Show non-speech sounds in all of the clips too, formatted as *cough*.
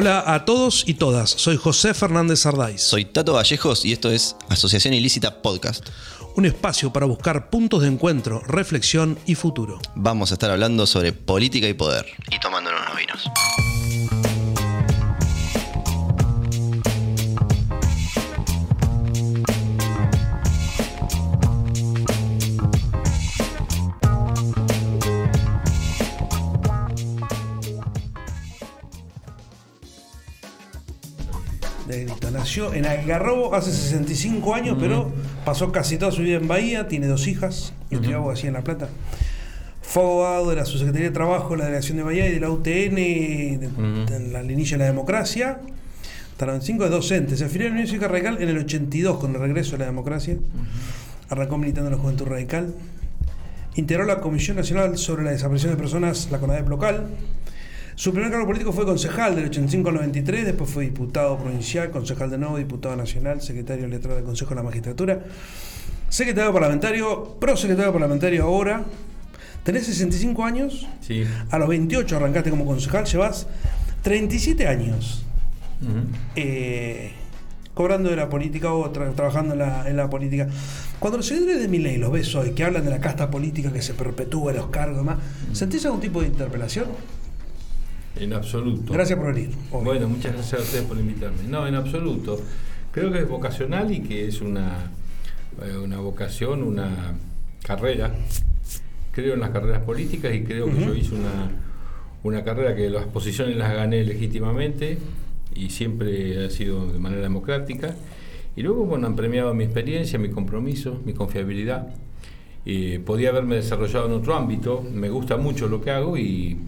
Hola a todos y todas, soy José Fernández Ardáiz. Soy Tato Vallejos y esto es Asociación Ilícita Podcast. Un espacio para buscar puntos de encuentro, reflexión y futuro. Vamos a estar hablando sobre política y poder. Y tomándonos unos vinos. Nació en Algarrobo hace 65 años, pero pasó casi toda su vida en Bahía, tiene dos hijas, y estudió abogacía en La Plata. Fue abogado de la Subsecretaría de Trabajo de la Delegación de Bahía y de la UTN, de- en la inicio de la democracia. Hasta 5 es docente. Se afilió a la Unión Cívica Radical en el 82 con el regreso de la democracia. Arrancó militando en la Juventud Radical. Integró la Comisión Nacional sobre la Desaparición de Personas, la CONADEP local. Su primer cargo político fue concejal del 85 al 93, después fue diputado provincial, concejal de nuevo, diputado nacional, secretario letrado del Consejo de la Magistratura, secretario parlamentario, prosecretario parlamentario ahora. Tenés 65 años, Sí. a los 28 arrancaste como concejal, llevas 37 años eh, cobrando de la política o tra- trabajando en la, en la política. Cuando los seguidores de mi ley los ves hoy, que hablan de la casta política que se perpetúa, los cargos y demás, ¿sentís algún tipo de interpelación? En absoluto. Gracias por venir. Obvio. Bueno, muchas gracias a ustedes por invitarme. No, en absoluto. Creo que es vocacional y que es una, eh, una vocación, una carrera. Creo en las carreras políticas y creo que yo hice una, una carrera que las posiciones las gané legítimamente y siempre ha sido de manera democrática. Y luego, bueno, han premiado mi experiencia, mi compromiso, mi confiabilidad. Eh, podía haberme desarrollado en otro ámbito, me gusta mucho lo que hago y,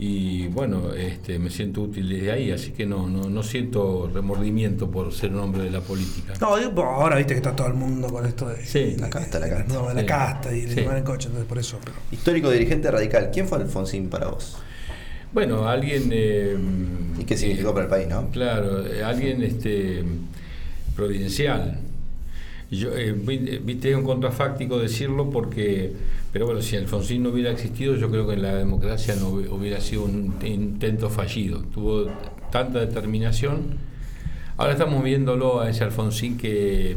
y bueno, este, me siento útil desde ahí, así que no, no, no siento remordimiento por ser un hombre de la política. No, ahora viste que está todo el mundo con esto de Sí. La casta, la casta. no, de la Sí. casta y de Sí. en coche, entonces por eso. Pero... Histórico dirigente radical. ¿Quién fue Alfonsín para vos? Bueno, alguien... eh, ¿Y qué significó eh, para el país, no? Claro, eh, alguien este, providencial. Yo, eh, vi- viste, es un contrafáctico decirlo porque, pero bueno, si Alfonsín no hubiera existido, yo creo que la democracia no hubi- hubiera sido un intento fallido. Tuvo tanta determinación. Ahora estamos viéndolo a ese Alfonsín que,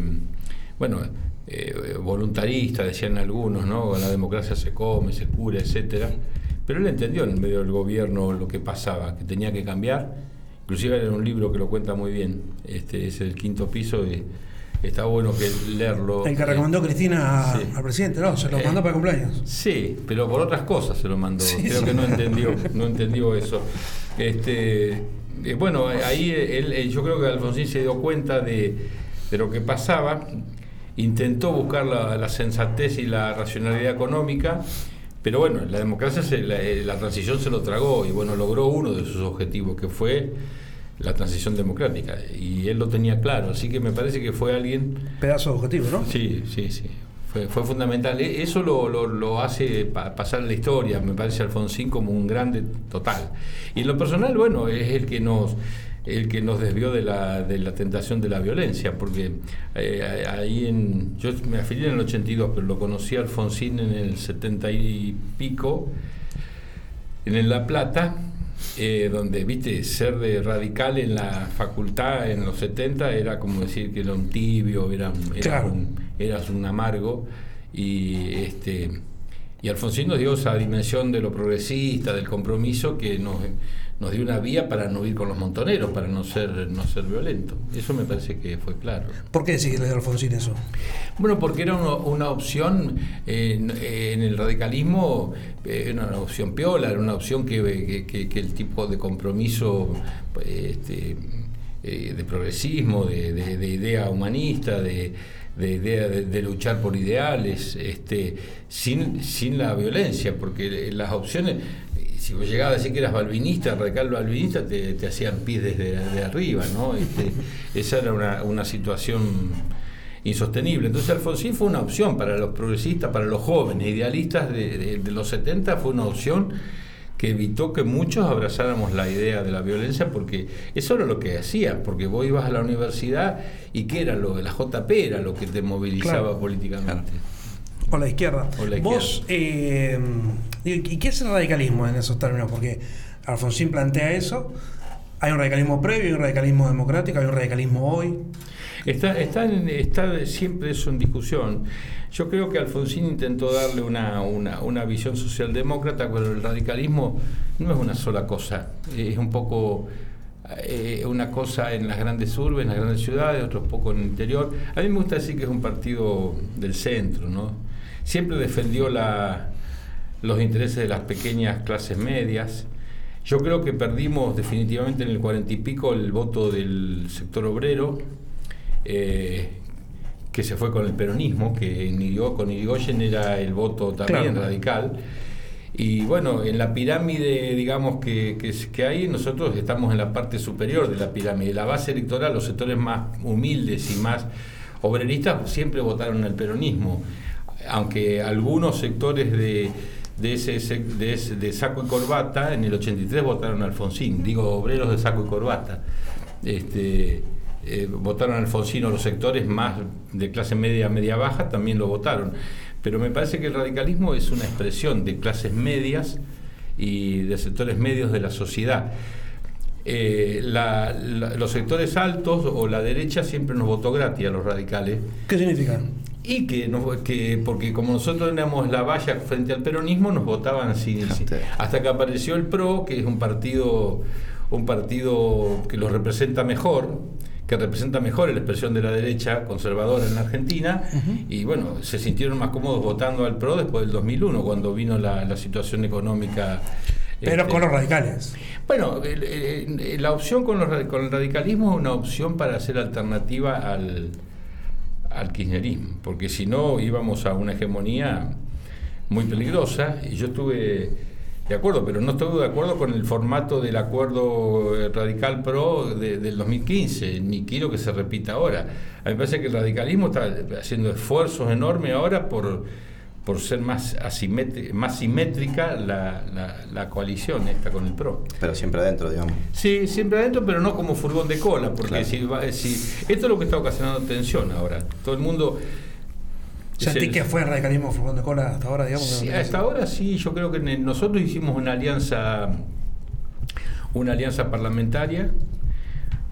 bueno, eh, voluntarista, decían algunos, ¿no? La democracia se come, se cura, etcétera. Pero él entendió en medio del gobierno lo que pasaba, que tenía que cambiar. Inclusive era un libro que lo cuenta muy bien. Este es el quinto piso y está bueno que leerlo. El que Eh, recomendó Cristina a- sí. al presidente, no, se lo Eh, mandó para cumpleaños. Sí, pero por otras cosas se lo mandó. Sí, Creo sí. que no entendió, no entendió eso. Este, eh, bueno, ahí él, eh, yo creo que Alfonsín se dio cuenta de, de lo que pasaba, intentó buscar la, la sensatez y la racionalidad económica, pero bueno, la democracia, se- la, eh, la transición se lo tragó y bueno, logró uno de sus objetivos, que fue la transición democrática. Y él lo tenía claro, así que me parece que fue alguien Pedazo de objetivo, ¿no? Sí, sí, sí. Fue, fue fundamental. E- Eso lo, lo- lo hace pa- pasar la historia, me parece Alfonsín como un grande total. Y en lo personal, bueno, es el que nos el que nos desvió de la, de la tentación de la violencia, porque eh, ahí en. Yo me afilié en el 82, pero lo conocí a Alfonsín en el 70 y pico, en La Plata, eh, donde, viste, ser de radical en la facultad en los 70 era como decir que era un tibio, era, un- era Claro. un, eras un amargo. Y, este, y Alfonsín nos dio esa dimensión de lo progresista, del compromiso, que nos, nos dio una vía para no ir con los montoneros, para no ser, no ser violento. Eso me parece que fue claro. ¿Por qué decís Alfonsín eso? Bueno, porque era una, una opción eh, en, en el radicalismo, eh, era una opción piola, era una opción que, que- que- el tipo de compromiso este, eh, de progresismo, de, de- de idea humanista, de, de idea de, de luchar por ideales, este, sin, sin la violencia, porque las opciones, si vos llegabas a decir que eras balvinista, radical balvinista, te, te hacían pis desde de arriba, ¿no? Este, esa era una, una situación insostenible. Entonces Alfonsín fue una opción para los progresistas, para los jóvenes idealistas de, de- de los 70, fue una opción que evitó que muchos abrazáramos la idea de la violencia, porque eso era lo que hacía, porque vos ibas a la universidad y que era lo de la JP, era lo que te movilizaba Claro. políticamente. O la izquierda. O la Vos, eh, ¿y qué es el radicalismo en esos términos? Porque Alfonsín plantea eso, Hay un radicalismo previo, hay un radicalismo democrático, hay un radicalismo hoy. Está, está, está siempre eso en discusión. Yo creo que Alfonsín intentó darle una, una, una visión socialdemócrata, pero el radicalismo no es una sola cosa. Es un poco eh, una cosa en las grandes urbes, en las grandes ciudades, otro poco en el interior. A mí me gusta decir que es un partido del centro, ¿no? Siempre defendió la, los intereses de las pequeñas clases medias. Yo creo que perdimos definitivamente en el cuarenta y pico el voto del sector obrero, eh, que se fue con el peronismo, que en con Irigoyen era el voto también Claro. radical. Y bueno, en la pirámide, digamos, que, que, que hay, nosotros estamos en la parte superior de la pirámide. La base electoral, los sectores más humildes y más obreristas siempre votaron al peronismo, aunque algunos sectores de, de ese, de ese- de saco y corbata en el 83 votaron Alfonsín, digo obreros de saco y corbata. Este, eh, votaron Alfonsín o los sectores más de clase media, media baja también lo votaron. Pero me parece que el radicalismo es una expresión de clases medias y de sectores medios de la sociedad. Eh, los sectores altos o la derecha siempre nos votó gratis a los radicales. ¿Qué significa? Y que, nos- que porque como nosotros éramos la valla frente al peronismo, nos votaban sin, sin- Usted. hasta que apareció el PRO, que es un partido, un partido que los representa mejor, que representa mejor la expresión de la derecha conservadora en la Argentina, y bueno, se sintieron más cómodos votando al PRO después del 2001, cuando vino la, la situación económica. Pero este, con los radicales. bueno, el- el- la opción con, los con el radicalismo es una opción para hacer alternativa al, al kirchnerismo, porque si no íbamos a una hegemonía muy peligrosa y yo estuve de acuerdo, pero no estuve de acuerdo con el formato del acuerdo radical pro de- del 2015, ni quiero que se repita ahora. A mí me parece que el radicalismo está haciendo esfuerzos enormes ahora por, por ser más, asimétrica, más simétrica la, la- la coalición esta con el PRO. Pero siempre adentro, digamos. Sí, siempre adentro, pero no como furgón de cola, porque Claro. si, va- si esto es lo que está ocasionando tensión ahora. Todo el mundo... ¿Sentí se- que fue el radicalismo furgón de cola hasta ahora, digamos? Sí, hasta ahora sí, yo creo que nosotros hicimos una alianza, una alianza parlamentaria.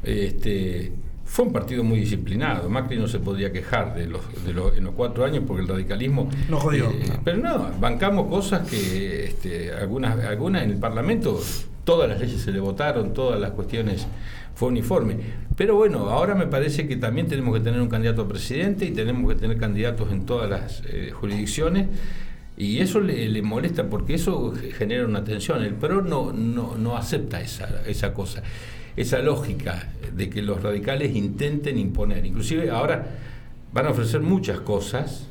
Este, fue un partido muy disciplinado. Macri no se podía quejar de los, de los- en los cuatro años porque el radicalismo. No jodió. eh, pero no, bancamos cosas que este, algunas, algunas en el Parlamento, todas las leyes se le votaron, todas las cuestiones fue uniforme. Pero bueno, ahora me parece que también tenemos que tener un candidato a presidente y tenemos que tener candidatos en todas las eh, jurisdicciones. Y eso le, le molesta porque eso genera una tensión. El PRO no, no, no acepta esa, esa cosa, esa lógica de que los radicales intenten imponer. Inclusive ahora van a ofrecer muchas cosas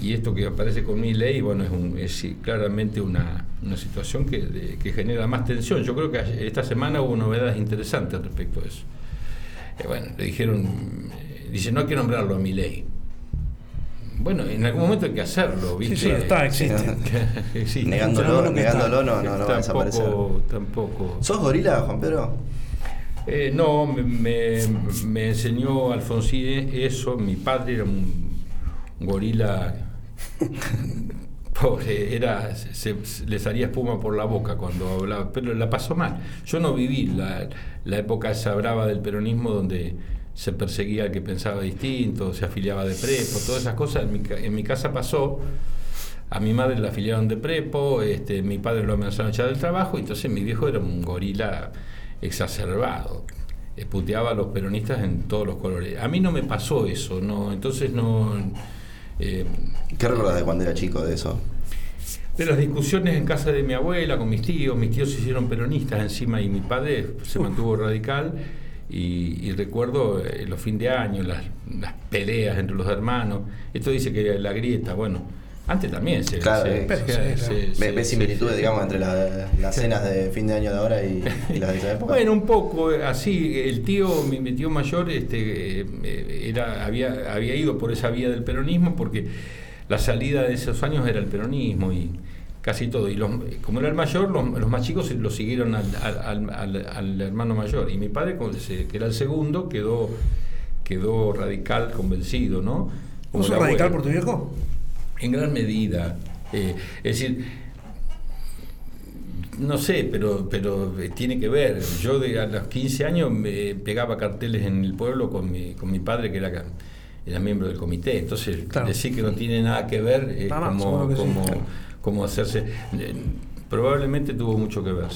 y esto que aparece con mi ley, bueno, es, un- es claramente una, una situación que, que genera más tensión. Yo creo que esta semana hubo novedades interesantes respecto a eso. Eh, bueno, le dijeron, eh, dice, no hay que nombrarlo a mi ley. Bueno, en algún momento hay que hacerlo, ¿viste? Sí, sí, está, existe. *laughs* *laughs* Existe. *laughs* Negándolo, negándolo está. no, no, no va a desaparecer. Tampoco, tampoco. ¿Sos gorila, Juan Pedro? Eh, no, me, me- me enseñó Alfonsín eso. Mi padre era un gorila pobre, era, se, se- les haría espuma por la boca cuando hablaba, pero la pasó mal. Yo no viví la, la época esa brava del peronismo donde se perseguía al que pensaba distinto, se afiliaba de prepo, todas esas cosas. En mi, en mi casa pasó. A mi madre la afiliaron de prepo, este, mi padre lo amenazaron echar del trabajo, y entonces mi viejo era un gorila exacerbado. Eh, Puteaba a los peronistas en todos los colores. A mí no me pasó eso, no, entonces no. eh, ¿Qué recuerdas de cuando era chico de eso? de las discusiones en casa de mi abuela con mis tíos, mis tíos se hicieron peronistas encima y mi padre se mantuvo radical. Y, y recuerdo eh, los fin de año, las, las peleas entre los hermanos. Esto dice que la grieta, bueno, antes también se. Claro, se- eh. Pero se- claro. se- ¿Ves similitudes, digamos, entre la- las cenas de fin de año de ahora y, *laughs* y las de esa época? Bueno, un poco eh, así. El tío, mi, mi tío mayor, este, era, había, había ido por esa vía del peronismo porque la salida de esos años era el peronismo y casi todo. Y los, como era el mayor, los, los más chicos lo siguieron al, al- al- hermano mayor. Y mi padre, que era el segundo, quedó, quedó radical, convencido, ¿no? Como ¿Vos sos el radical por tu viejo? En gran medida. eh, es decir, no sé, pero, pero eh, tiene que ver. Yo de, a los 15 años me pegaba carteles en el pueblo con mi, con mi padre, que era, era miembro del comité. Entonces, decir que no tiene nada que ver como, como, hacerse. Eh, probablemente tuvo mucho que ver.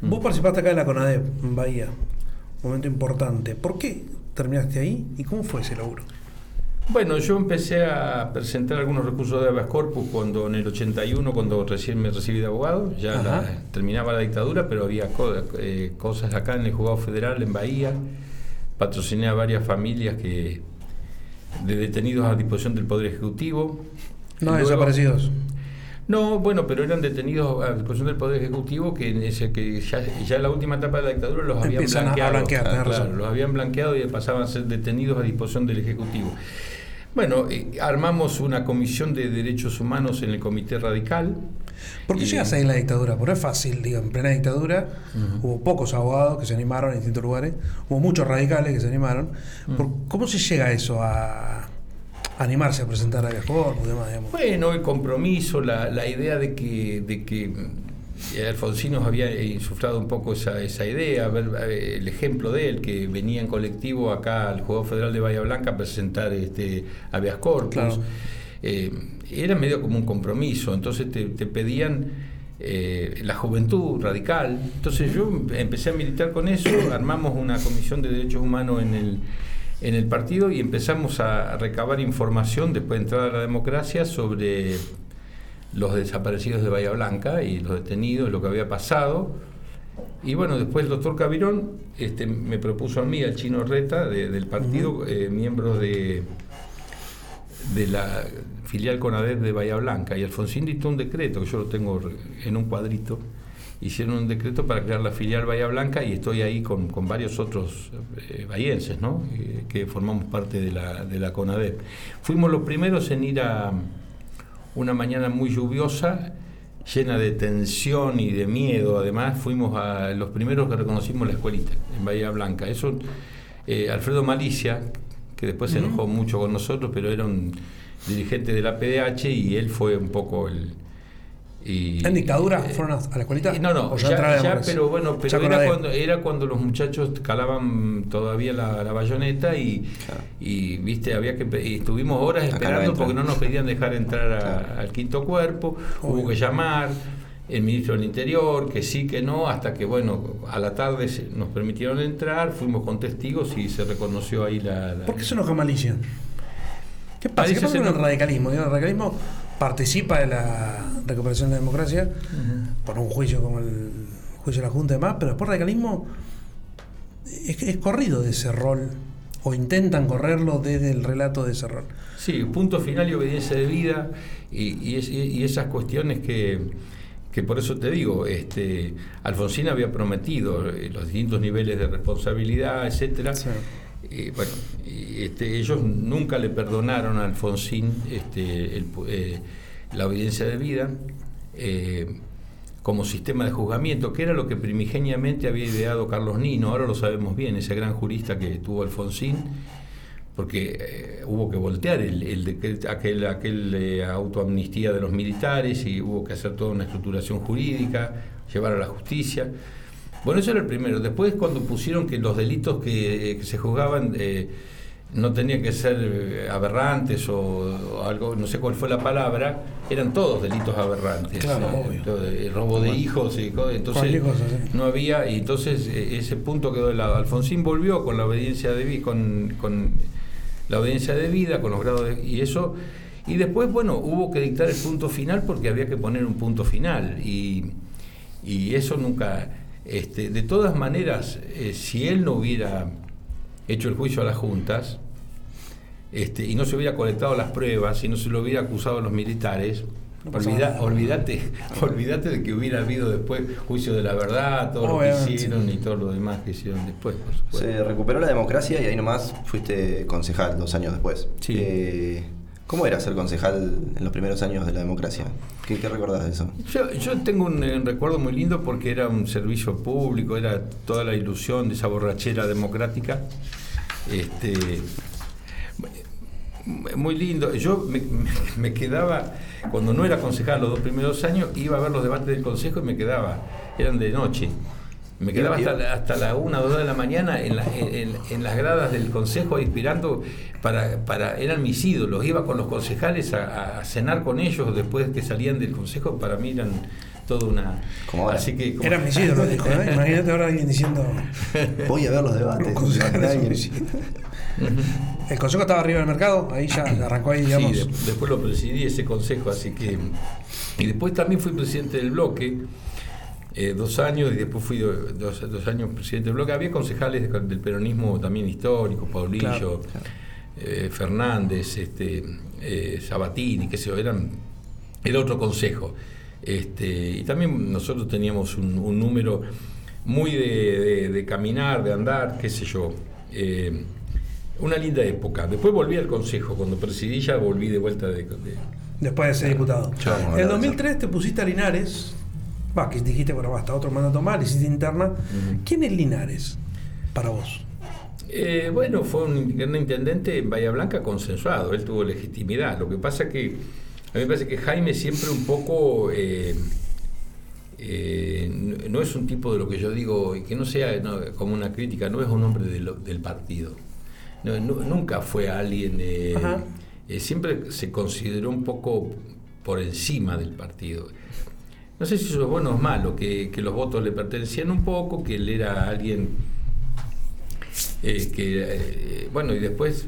Vos participaste acá en la CONADEP, en Bahía. Un momento importante. ¿Por qué terminaste ahí y cómo fue ese logro? Bueno, yo empecé a presentar algunos recursos de habeas corpus cuando en el 81, cuando recién me recibí de abogado, ya terminaba la dictadura, pero había eh, cosas acá en el juzgado federal, en Bahía. Patrociné a varias familias que de detenidos a disposición del Poder Ejecutivo. No desaparecidos. No, bueno, pero eran detenidos a disposición del Poder Ejecutivo que, en ese, que ya, en la última etapa de la dictadura los habían blanqueado. los habían blanqueado y pasaban a ser detenidos a disposición del Ejecutivo. Bueno, eh, armamos una comisión de derechos humanos en el Comité Radical. ¿Por qué llegas ahí en la dictadura? Porque es fácil, digo, en plena dictadura hubo pocos abogados que se animaron en distintos lugares, hubo muchos radicales que se animaron. ¿Cómo se llega a eso, a animarse a presentar a Corpus y demás? Bueno, el compromiso, la, la idea de que, de que Alfonsín nos había insuflado un poco esa, esa idea, ver, eh, el ejemplo de él, que venía en colectivo acá al Juego Federal de Bahía Blanca a presentar este, habeas corpus. Eh, era medio como un compromiso, entonces te, pedían eh, la juventud radical. Entonces yo empecé a militar con eso, armamos una comisión de derechos humanos en el, en el partido y empezamos a recabar información después de entrar a la democracia sobre los desaparecidos de Bahía Blanca y los detenidos, lo que había pasado. Y bueno, después el doctor Cabirón este, me propuso a mí, al chino Reta, del partido, eh, miembro de, de la filial CONADEP de Bahía Blanca. Y Alfonsín dictó un decreto, que yo lo tengo en un cuadrito. Hicieron un decreto para crear la filial Bahía Blanca y estoy ahí con, varios otros eh, bahienses, ¿no? Eh, que formamos parte de la, de la CONADEP. Fuimos los primeros en ir a una mañana muy lluviosa, llena de tensión y de miedo. Además, fuimos a los primeros que reconocimos la escuelita en Bahía Blanca. Eso, eh, Alfredo Malicia, que después se enojó mucho con nosotros, pero era un dirigente de la PDH y él fue un poco el, ¿En dictadura eh, fueron a la escuelita? No, no, ya, pero bueno, pero era cuando, era cuando los muchachos calaban todavía la, bayoneta y, y, viste, había que estuvimos horas esperando porque no nos pedían dejar entrar al quinto cuerpo, hubo que llamar el ministro del Interior, que sí, que no, hasta que, bueno, a la tarde nos permitieron entrar, fuimos con testigos y se reconoció ahí la... ¿Por qué se enoja Malicia? ¿Qué pasa? ¿Qué pasa con el radicalismo? El radicalismo participa de la recuperación de la democracia por un juicio como el juicio de la Junta y demás, pero después el radicalismo es, corrido de ese rol o intentan correrlo desde el relato de ese rol. Sí, punto final y obediencia de vida y, esas cuestiones que, que, por eso te digo, este, Alfonsín había prometido eh, los distintos niveles de responsabilidad, etcétera. Bueno, este, ellos nunca le perdonaron a Alfonsín este, eh, la audiencia de vida eh, como sistema de juzgamiento, que era lo que primigeniamente había ideado Carlos Nino, ahora lo sabemos bien, ese gran jurista que tuvo Alfonsín, porque eh, hubo que voltear el aquel, aquel autoamnistía de los militares y hubo que hacer toda una estructuración jurídica, llevar a la justicia. Bueno, eso era el primero. Después cuando pusieron que los delitos que, se juzgaban eh, no tenían que ser eh, aberrantes o, algo, no sé cuál fue la palabra, eran todos delitos aberrantes. Claro, eh, obvio. robo de hijos, y, entonces no había, y entonces ese punto quedó de lado. Alfonsín volvió con la obediencia de con, con la obediencia de vida, con los grados de, y eso y después, bueno, hubo que dictar el punto final porque había que poner un punto final. Y, y eso nunca. Este, de todas maneras, eh, si él no hubiera hecho el juicio a las juntas este, y no se hubiera colectado las pruebas y no se lo hubiera acusado a los militares, olvídate, *laughs* olvídate de que hubiera habido después juicio de la verdad, todo lo que hicieron y todo lo demás que hicieron después. se recuperó la democracia y ahí nomás fuiste concejal dos años después. Sí. Eh, ¿Cómo era ser concejal en los primeros años de la democracia? ¿Qué, qué recordás de eso? Yo, tengo un, recuerdo muy lindo porque era un servicio público, era toda la ilusión de esa borrachera democrática. Este, Muy lindo. Yo me, *laughs* me, quedaba, cuando no era concejal los dos primeros años, iba a ver los debates del consejo y me quedaba, eran de noche. Me quedaba hasta, la, hasta la una o dos de la mañana en, en, las gradas del consejo inspirando para, para, eran mis ídolos, iba con los concejales a, cenar con ellos después que salían del consejo, para mí eran toda una. Así que, Eran mis ídolos, dijo, ¿eh? Imagínate ahora alguien diciendo. *laughs* Voy a ver los debates. El consejo estaba arriba del mercado, ahí ya arrancó ahí, digamos. Sí, después lo presidí ese consejo, así que. Y después también fui presidente del bloque. Eh, dos años y después fui dos, dos, años presidente del bloque. Había concejales del peronismo también histórico, Paulillo, eh, Fernández, este, eh, Sabatini, qué sé yo, eran, era otro consejo. Este, y también nosotros teníamos un, número muy de, caminar, de andar, qué sé yo. Eh, una linda época. Después volví al consejo, cuando presidí ya volví de vuelta de... Después de ser diputado. en el 2003 te pusiste a Linares, va, que dijiste, bueno, basta, otro mandato más, hiciste interna. ¿Quién es Linares para vos? Eh, bueno, fue un, un, intendente en Bahía Blanca consensuado, él tuvo legitimidad. Lo que pasa que a mí me parece que Jaime siempre un poco... Eh, eh, no es un tipo de lo que yo digo, y que no sea como una crítica, no es un hombre del partido. nunca fue alguien, siempre se consideró un poco por encima del partido. No sé si eso es bueno o malo, que, que los votos le pertenecían un poco, que él era alguien que, bueno, y después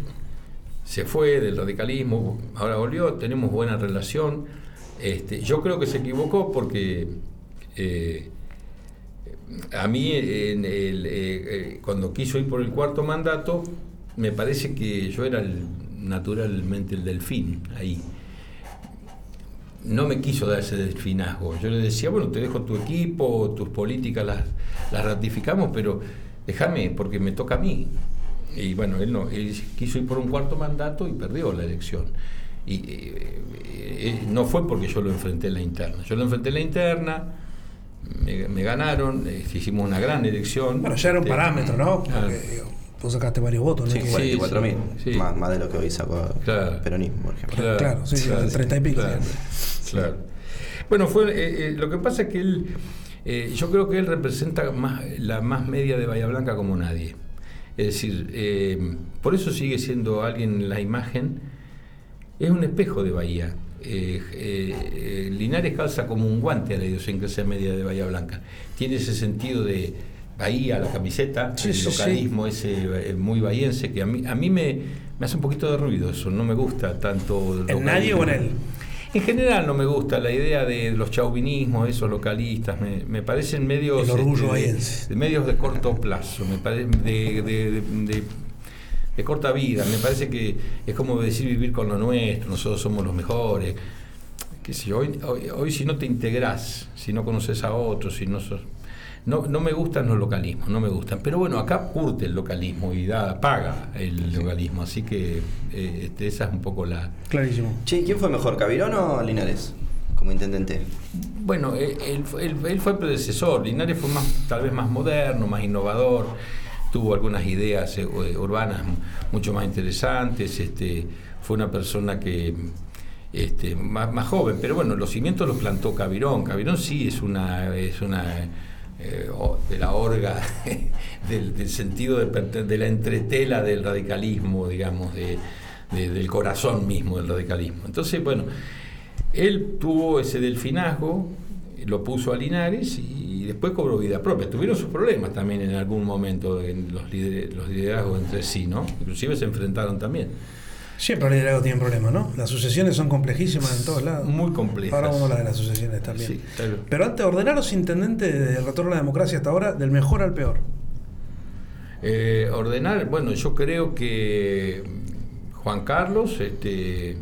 se fue del radicalismo, ahora volvió, tenemos buena relación. Este, yo creo que se equivocó porque eh, a mí en el, eh, eh, cuando quiso ir por el cuarto mandato, me parece que yo era naturalmente el delfín ahí. No me quiso dar ese delfinazgo. Yo le decía, bueno, te dejo tu equipo, tus políticas las, las ratificamos, pero déjame, porque me toca a mí. Y bueno, él no, él quiso ir por un cuarto mandato y perdió la elección. Y eh, eh, no fue porque yo lo enfrenté en la interna. Yo lo enfrenté en la interna, me, ganaron, eh, hicimos una gran elección. Bueno, ya era un este, parámetro, ¿no? Porque tú sacaste varios votos, ¿no? Sí, 44 mil, más, de lo que hoy sacó el peronismo, por ejemplo. Claro, sí, claro, 30 y pico. Claro. Bueno, fue, lo que pasa es que él, yo creo que él representa más, la más media de Bahía Blanca como nadie. Es decir, eh, por eso sigue siendo alguien en la imagen, es un espejo de Bahía. Eh, eh, Linares calza como un guante a la idiosincrasia media de Bahía Blanca. Tiene ese sentido de Bahía, la camiseta, el localismo ese muy bahiense, que a mí, a mí me, me, hace un poquito de ruido eso, no me gusta tanto... ¿En nadie o en él? En general no me gusta la idea de los chauvinismos, esos localistas, me, me parecen medios, este, de, medios de corto plazo, me parece de, de, corta vida, me parece que es como decir vivir con lo nuestro, nosotros somos los mejores. Que si hoy, hoy, hoy si no te integras, si no conoces a otros, si no sos no, no me gustan los localismos, no me gustan. Pero bueno, acá curte el localismo y da, paga el localismo, así que eh, este, esa es un poco la... Clarísimo. Che, ¿quién fue mejor, Cavirón o Linares? como intendente? Bueno, eh, él, él, fue el predecesor. Linares fue más, tal vez más moderno, más innovador, tuvo algunas ideas eh, urbanas mucho más interesantes. Este, fue una persona que este, más, más joven, pero bueno, los cimientos los plantó Cavirón. Cavirón sí es una, es una eh, de la orga, *laughs* del, sentido de, de, la entretela del radicalismo, digamos, de, del corazón mismo del radicalismo. Entonces, bueno, él tuvo ese delfinazgo, lo puso a Linares y después cobró vida propia. Tuvieron sus problemas también en algún momento en los, los liderazgos entre sí, ¿no? Inclusive se enfrentaron también. Siempre el liderazgo tiene problemas, ¿no? Las sucesiones son complejísimas en todos lados. Muy complejas. Ahora vamos a hablar de las sucesiones también. Pero antes, ordenaros intendente del retorno a la democracia hasta ahora, del mejor al peor. Eh, ordenar, bueno, yo creo que Juan Carlos este,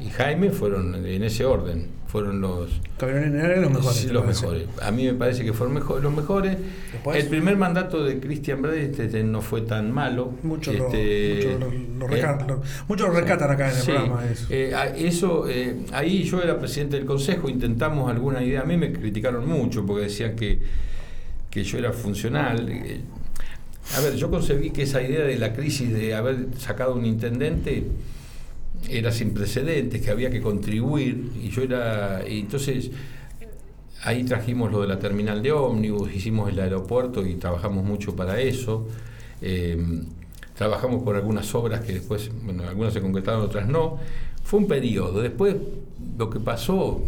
y Jaime fueron en ese orden fueron los. los mejores. los mejores. A mí me parece que fueron mejor, los mejores. el primer mandato de Cristian Brady este, no fue tan malo. Muchos este, lo, lo, lo, rescatan acá en el programa. Eso, eh, eso eh, ahí yo era presidente del consejo, intentamos alguna idea. A mí me criticaron mucho porque decían que, que yo era funcional. Eh, a ver, yo concebí que esa idea de la crisis de haber sacado un intendente era sin precedentes, que había que contribuir, y yo era, y entonces ahí trajimos lo de la terminal de ómnibus, hicimos el aeropuerto y trabajamos mucho para eso. Eh, trabajamos por algunas obras que después, bueno, algunas se concretaron, otras no. Fue un periodo. Después, lo que pasó,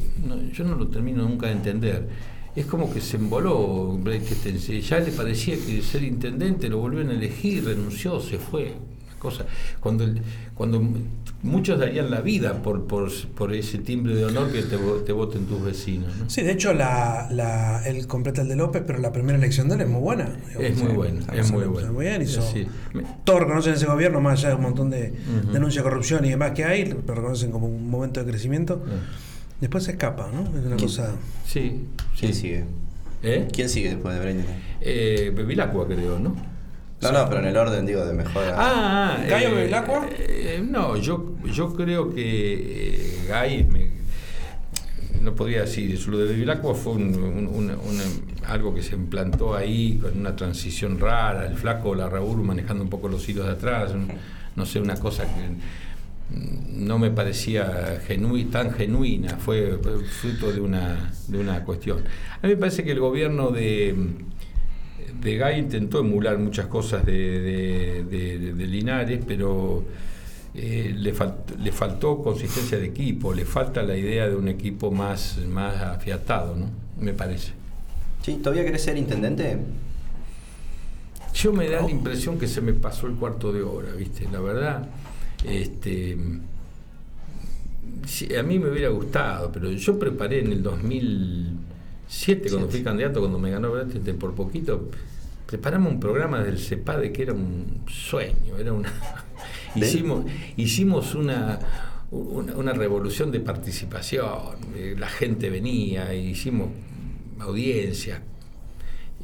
yo no lo termino nunca de entender. Es como que se emboló Ya le parecía que ser intendente lo volvieron a elegir, renunció, se fue. Cosa. Cuando, cuando muchos darían la vida por, por, por, ese timbre de honor que te, te voten tus vecinos. Sí, de hecho, la, la, él completa el de López, pero la primera elección de él es muy buena. Es muy buena, es muy buena. Muy bien, hizo, Todos reconocen ese gobierno, más allá de un montón de denuncias de corrupción y demás que hay, lo reconocen como un momento de crecimiento. Después se escapa, ¿no? Es una cosa. Sí. ¿Quién sigue? ¿Eh? ¿Quién sigue después de Breña? Eh, Bevilacqua, creo, ¿no? No, no, pero en el orden, digo, de mejora. Ah, ¿Gallo eh, Bevilacqua? Eh, no, yo, yo creo que eh, Gay, no podría decir eso. Lo de Bevilacqua fue algo que se implantó ahí con una transición rara. El flaco, la Raúl manejando un poco los hilos de atrás. no sé, una cosa que no me parecía tan genuina. Fue, fruto de una, de una cuestión. A mí me parece que el gobierno de de Gay intentó emular muchas cosas de, Linares, pero eh, le, le, faltó consistencia de equipo, le falta la idea de un equipo más, más afiatado, ¿no? Me parece. Sí, ¿todavía querés ser intendente? Yo me da la impresión que se me pasó el cuarto de hora, ¿viste? La verdad, este, a mí me hubiera gustado, pero yo preparé en el 2000 siete, cuando fui candidato, cuando me ganó por poquito, preparamos un programa del CEPADE que era un sueño, era una *laughs* *laughs* hicimos, hicimos una, una, revolución de participación, eh, la gente venía, hicimos audiencia,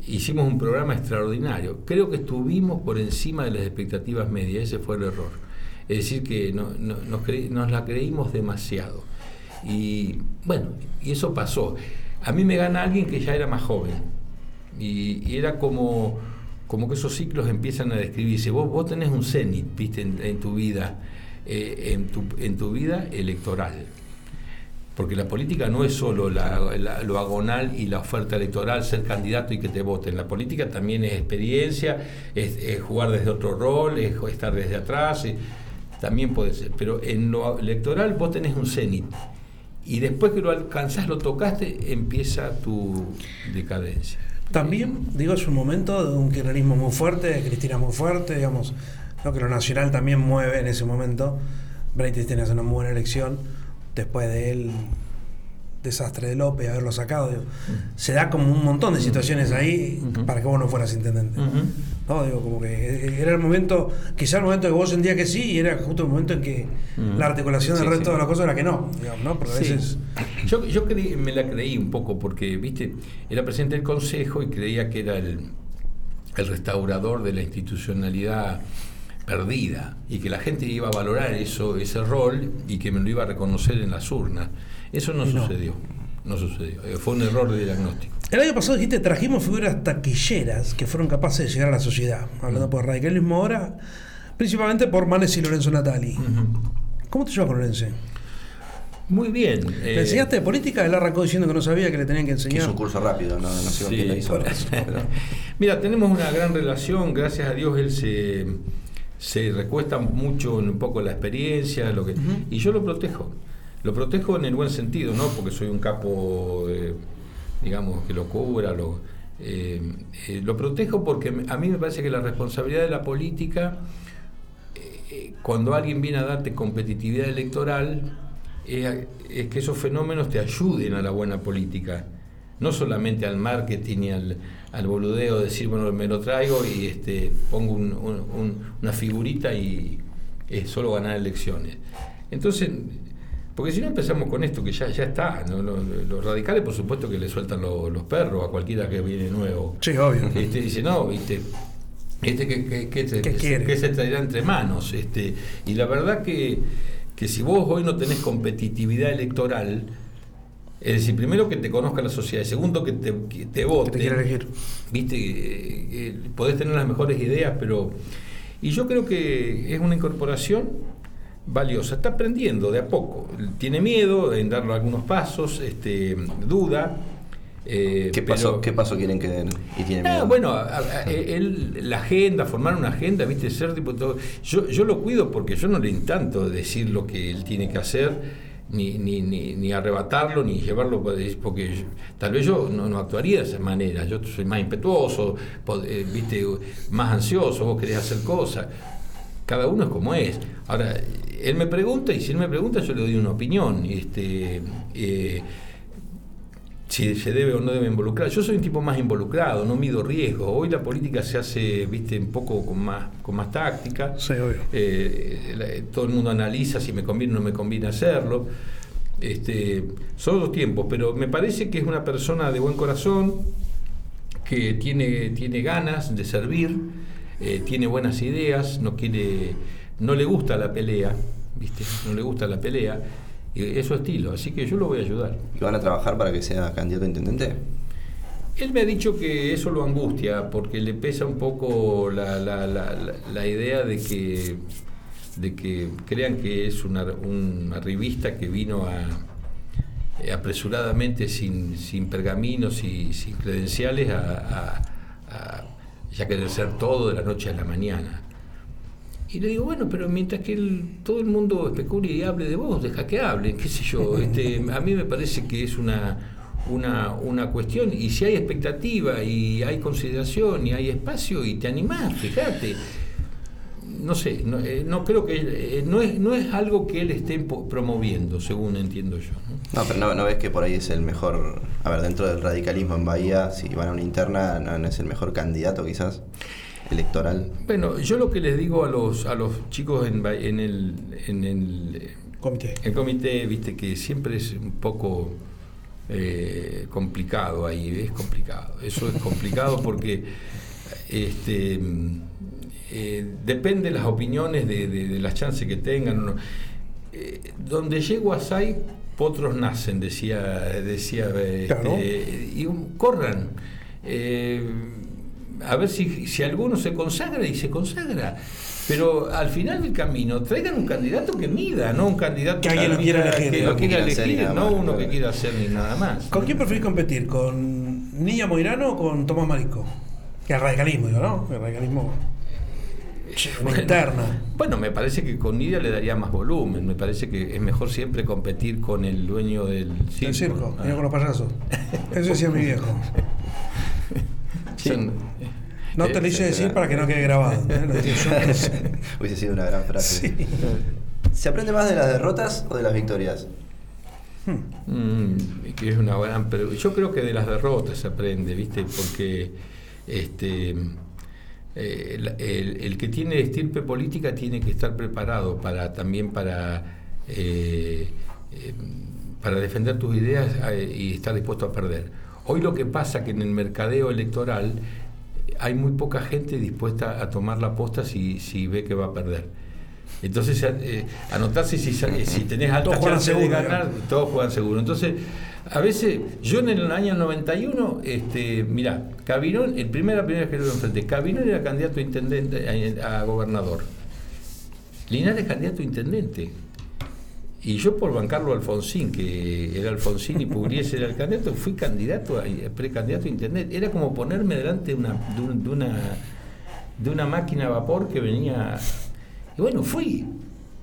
hicimos un programa extraordinario. Creo que estuvimos por encima de las expectativas medias, ese fue el error. Es decir, que no, nos, nos la creímos demasiado. Y bueno, y eso pasó. A mí me gana alguien que ya era más joven. Y, era como, como que esos ciclos empiezan a describirse. Vos, vos tenés un cenit, viste, en, tu vida, eh, en, tu, en tu vida electoral. Porque la política no es solo lo agonal y la oferta electoral, ser candidato y que te voten. La política también es experiencia, es, jugar desde otro rol, es estar desde atrás, también puede ser. Pero en lo electoral vos tenés un cenit y después que lo alcanzás, lo tocaste, empieza tu decadencia. También, digo, es un momento de un kirchnerismo muy fuerte, de Cristina muy fuerte, digamos, ¿no? que lo nacional también mueve en ese momento. Brady tiene una muy buena elección, después de él desastre de López, haberlo sacado. Se da como un montón de situaciones ahí para que vos no fueras intendente. ¿No? Digo, como que era el momento, quizá el momento que vos sentías que sí, y era justo el momento en que la articulación del resto de las cosas era que no, ¿no? Porque a veces... Yo, yo me la creí un poco porque, viste, era presidente del Consejo y creía que era el, el restaurador de la institucionalidad perdida y que la gente iba a valorar eso, ese rol y que me lo iba a reconocer en las urnas. Eso no, sucedió. No sucedió. Eh, fue un error de diagnóstico. El año pasado dijiste, trajimos figuras taquilleras que fueron capaces de llegar a la sociedad. Hablando por radicalismo ahora, principalmente por Manes y Lorenzo Natali. ¿Cómo te llevas con Lorenzo? Muy bien. ¿Le enseñaste de política? Él arrancó diciendo que no sabía que le tenían que enseñar. es un curso rápido, no, sé sí, quién hizo. *laughs* Mira, tenemos una gran relación, gracias a Dios él se, se recuesta mucho en un poco la experiencia, lo que, y yo lo protejo. Lo protejo en el buen sentido, no porque soy un capo, digamos, que lo cubra, lo, eh, eh, protejo porque a mí me parece que la responsabilidad de la política, eh, cuando alguien viene a darte competitividad electoral, es, que esos fenómenos te ayuden a la buena política. No solamente al marketing y al, al boludeo, decir, bueno, me lo traigo y este, pongo una figurita y solo ganar elecciones. Entonces, porque si no empezamos con esto, que ya, ya está, los, radicales por supuesto que le sueltan los perros a cualquiera que viene nuevo. Sí, obvio. Este, dice, no, viste, este que, que, se traerá entre manos. Este, y la verdad que, que si vos hoy no tenés competitividad electoral, es decir, primero que te conozca la sociedad, y segundo que te, que te vote. te quiere elegir. Viste, podés tener las mejores ideas, pero... Y yo creo que es una incorporación valiosa. Está aprendiendo de a poco. Tiene miedo en dar algunos pasos, este, duda. eh, ¿Qué paso, pero- ¿Qué paso quieren que den? Y tiene Ah, miedo. bueno, a- a- él- la agenda, formar una agenda, viste, ser diputado. Yo, yo lo cuido porque yo no le intento decir lo que él tiene que hacer, ni, ni, ni, ni arrebatarlo, ni llevarlo, porque yo- tal vez yo no, no actuaría de esa manera. Yo soy más impetuoso, pod- eh, viste, más ansioso, vos querés hacer cosas. Cada uno es como es. Ahora, él me pregunta y si él me pregunta yo le doy una opinión. Este, eh, si se debe o no debe involucrar. Yo soy un tipo más involucrado, no mido riesgos. Hoy la política se hace, viste, un poco con más, con más táctica. Sí, obvio. Eh, todo el mundo analiza si me conviene o no me conviene hacerlo. Este, son otros tiempos, pero me parece que es una persona de buen corazón, que tiene, tiene ganas de servir, eh, tiene buenas ideas, no quiere, no le gusta la pelea, ¿viste? No le gusta la pelea, y es su estilo, así que yo lo voy a ayudar. ¿Y van a trabajar para que sea candidato a intendente? Él me ha dicho que eso lo angustia, porque le pesa un poco la, la- la- idea de que, de que crean que es una, una revista que vino a, eh, apresuradamente, sin, sin pergaminos y sin credenciales, a ya querer ser todo de la noche a la mañana. Y le digo, bueno, pero mientras que el- todo el mundo especule y hable de vos, deja que hablen, qué sé yo. *laughs* Este, a mí me parece que es una, una, una cuestión, y si hay expectativa, y hay consideración, y hay espacio, y te animás, fíjate. No sé, no, eh, no creo que, eh, no, es, no es algo que él esté promoviendo, según entiendo yo. ¿no? No, pero no, no ves que por ahí es el mejor. A ver, dentro del radicalismo en Bahía, si van a una interna, no, no es el mejor candidato quizás electoral. Bueno, yo lo que les digo a los, a los chicos en, en el... En el Comité. El comité, viste, que siempre es un poco eh, complicado ahí, es complicado. Eso es complicado porque este, eh, depende de las opiniones, de, de- de las chances que tengan. Eh, donde llego a SAI, potros nacen, decía, decía este, Claro. y um, corran. Eh, a ver si, si alguno se consagra y se consagra. Pero al final del camino, traigan un candidato que mida, no un candidato Que alguien quiera elegir, que ¿no? lo quiera y elegir, no más, uno que quiera hacer ni nada más. ¿Con quién preferís competir? ¿Con Niña Moirano o con Tomás Marico? Que el radicalismo, digo, ¿no? El radicalismo. Una Bueno. interna. Bueno, me parece que con Nidia le daría más volumen. Me parece que es mejor siempre competir con el dueño del circo. El circo, Ah. con los payasos. *laughs* Eso decía mi viejo. Son- No eh, te lo hice decir para que no quede grabado. ¿eh? *laughs* Hubiese sido una gran frase. Sí. ¿Se aprende más de las derrotas o de las victorias? Mm, que es una gran pero yo creo que de las derrotas se aprende viste porque este eh, el, el- el que tiene estirpe política tiene que estar preparado para también para eh, eh, para defender tus ideas eh, y estar dispuesto a perder. Hoy lo que pasa que en el mercadeo electoral hay muy poca gente dispuesta a tomar la posta si, si ve que va a perder. Entonces, anotarse si, si tenés alta chance de ganar, todos juegan seguro. Entonces, a veces, yo en el año 91, este, mirá, Cabinón, el primera primera que lo enfrenté, Cabinón era candidato a intendente, a, a gobernador. Linares candidato a intendente. Y yo por bancarlo Alfonsín, que era Alfonsín y Pugliese era el candidato, fui candidato, a, precandidato a intendente. Era como ponerme delante de una, de, un- de una, de una máquina a vapor que venía. Y bueno, fui.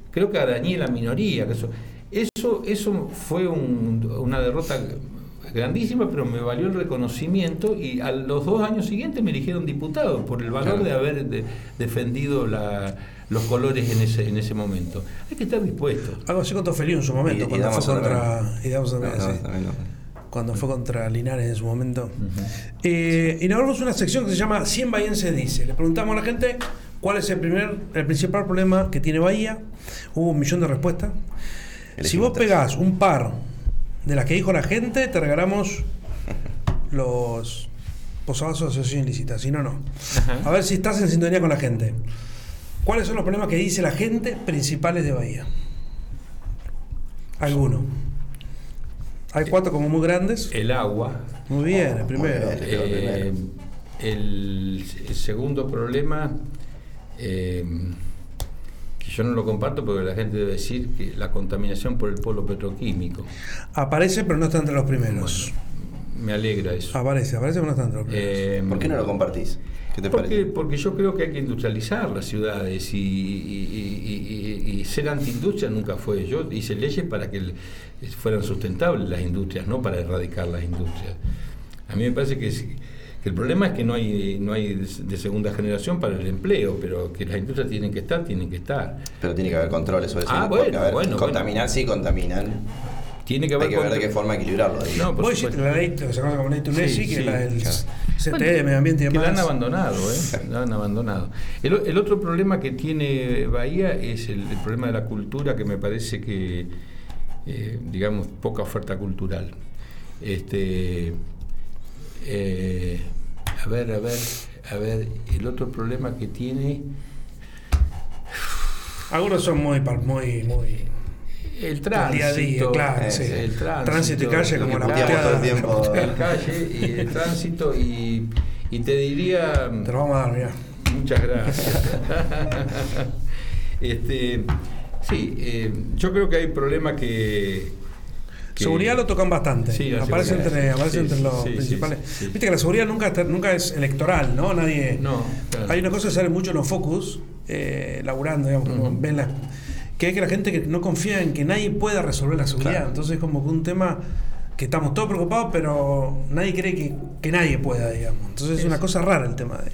Creo que arañé la minoría. Eso, eso, eso fue un- una derrota grandísima, pero me valió el reconocimiento y a los dos años siguientes me eligieron diputado por el valor Claro. de haber de- defendido la- los colores en ese, en ese momento. Hay que estar dispuesto. Algo así contó Feliu en su momento, Y- y cuando fue contra. Y no, sí. no. Cuando fue contra Linares en su momento. Eh, inauguramos una sección que se llama 100 Bahiense dice. Le preguntamos a la gente cuál es el primer, el principal problema que tiene Bahía. Hubo un millón de respuestas. Si vos tres. pegás un par de las que dijo la gente, te regalamos los posavasos de asociación ilícita. Si no, no. A ver si estás en sintonía con la gente. ¿Cuáles son los problemas que dice la gente principales de Bahía? Alguno. Hay cuatro como muy grandes. El agua. Muy bien, el primero. Eh, el, el segundo problema, eh, yo no lo comparto porque la gente debe decir que la contaminación por el polo petroquímico. Aparece, pero no está entre los primeros. me alegra eso. Aparece, aparece, pero no está entre los primeros. Eh, ¿Por qué no lo compartís? ¿Qué te porque, parece? porque yo creo que hay que industrializar las ciudades y, y- y- y- y ser antiindustria nunca fue. Yo hice leyes para que fueran sustentables las industrias, no para erradicar las industrias. A mí me parece que, que el problema es que no hay, no hay de, segunda generación para el empleo, pero que las industrias tienen que estar, tienen que estar. Pero tiene que haber controles sobre eso. Ah, bueno, a ver, bueno, contaminar sí contaminan. Tiene que Hay haber que ver de qué forma equilibrarlo. ahí. No, por Vos la ley, como ley Tunesi, Sí, que sí, la del claro. CTE, Bueno, Medio Ambiente y que la han demás. abandonado, ¿eh? La han abandonado. El, otro problema que tiene Bahía es el, el problema de la cultura, que me parece que, eh, digamos, poca oferta cultural. Este, eh, a ver, a ver, a ver, el otro problema que tiene, Algunos son muy, muy, muy. el tránsito. día a día, claro, eh, sí. El tránsito. Tránsito y calle como la puteada. todo el tiempo. *laughs* El calle y el tránsito y, y te diría... Te lo vamos a dar, mira. Muchas gracias. *laughs* este, sí, eh, yo creo que hay problemas que, que- Seguridad lo tocan bastante. Sí, la aparece entre, aparece Sí, entre sí, los principales. Viste que la seguridad nunca, está- nunca es electoral, ¿no? Nadie. No, claro. Hay una cosa que sale mucho en los focus, eh, laburando, digamos, como ven las- que es que la gente que no confía en que nadie pueda resolver la seguridad. Claro. Entonces es como que un tema que estamos todos preocupados, pero nadie cree que, que nadie pueda, digamos. Entonces es Es- una cosa rara el tema de,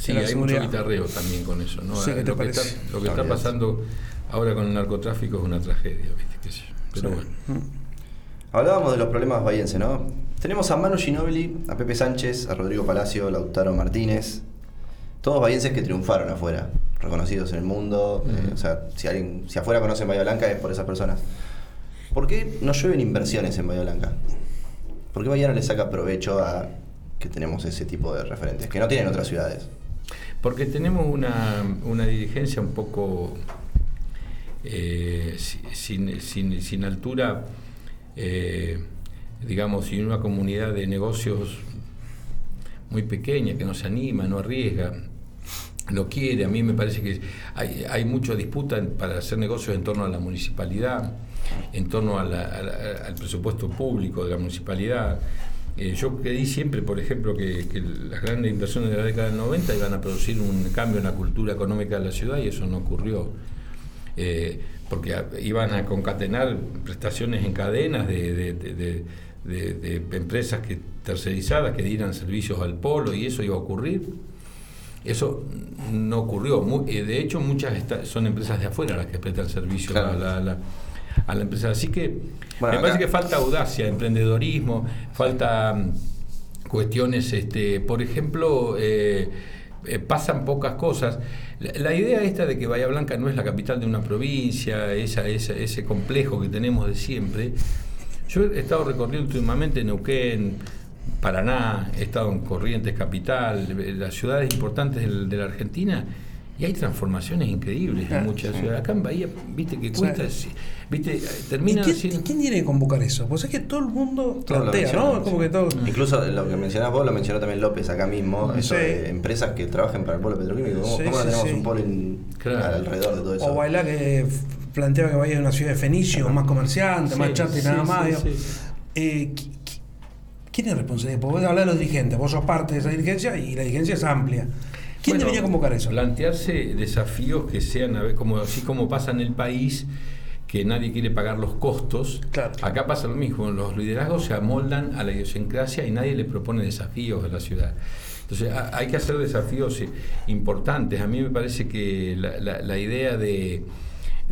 Sí, de la hay mucho seguridad. guitarreo también con eso, ¿no? Sí, ¿qué te lo, que está, parece? lo que está Olvídate. pasando ahora con el narcotráfico es una tragedia, ¿viste? Pero bueno. Mm. Hablábamos de los problemas bahienses, ¿no? Tenemos a Manu Ginóbili, a Pepe Sánchez, a Rodrigo Palacio, Lautaro Martínez. Todos bahienses que triunfaron afuera, reconocidos en el mundo. eh, o sea, si alguien, si afuera conocen Bahía Blanca es por esas personas. ¿Por qué no llueven inversiones en Bahía Blanca? ¿Por qué Bahía no le saca provecho a que tenemos ese tipo de referentes? Que no tienen otras ciudades. Porque tenemos una, una dirigencia un poco eh, si- sin, sin- sin altura, eh, digamos, y una comunidad de negocios muy pequeña que no se anima, no arriesga, no quiere. A mí me parece que hay, mucha disputa para hacer negocios en torno a la municipalidad, en torno al presupuesto público de la municipalidad. Eh, yo creí siempre, por ejemplo, que, que las grandes inversiones de la década del 90 iban a producir un cambio en la cultura económica de la ciudad y eso no ocurrió. Eh, porque iban a concatenar prestaciones en cadenas de, de- de- empresas que, tercerizadas que dieran servicios al polo y eso iba a ocurrir. Eso no ocurrió. Eh, de hecho, muchas son empresas de afuera las que prestan servicio Claro. a, la, a la- a la empresa. Así que Bueno, me parece que falta audacia, emprendedorismo, falta mm, cuestiones, este, por ejemplo, eh, eh, pasan pocas cosas. La, idea esta de que Bahía Blanca no es la capital de una provincia, esa, esa- ese complejo que tenemos de siempre. Yo he estado recorriendo últimamente Neuquén, Paraná, he estado en Corrientes Capital, eh, las ciudades importantes de la Argentina, y hay transformaciones increíbles en muchas sí. ciudades. Acá en Bahía, viste que cuesta, sí, viste, ¿Y termina quién, siendo- y quién tiene que convocar eso? Pues es que todo el mundo plantea, ¿no? como que todo. Incluso lo que mencionás vos lo mencionó también López acá mismo, eso de empresas que trabajen para el polo petroquímico. ¿Cómo, Sí, cómo no sí, tenemos sí. un polo en- Claro. alrededor de todo eso? O bailar que f- planteaba que Bahía es una ciudad de fenicios, más comerciantes, más Sí, chata y sí, nada más. sí, digo. sí. Eh, qui- qui- ¿Quién es responsable? Porque vos hablar de los dirigentes, vos sos parte de esa dirigencia y la dirigencia es amplia. ¿Quién Bueno, debería convocar eso? Plantearse desafíos que sean, a ver, como, así como pasa en el país, que nadie quiere pagar los costos. Claro. Acá pasa lo mismo, los liderazgos se amoldan a la idiosincrasia y nadie le propone desafíos a la ciudad. Entonces ha- hay que hacer desafíos eh, importantes. A mí me parece que la, la- la idea de,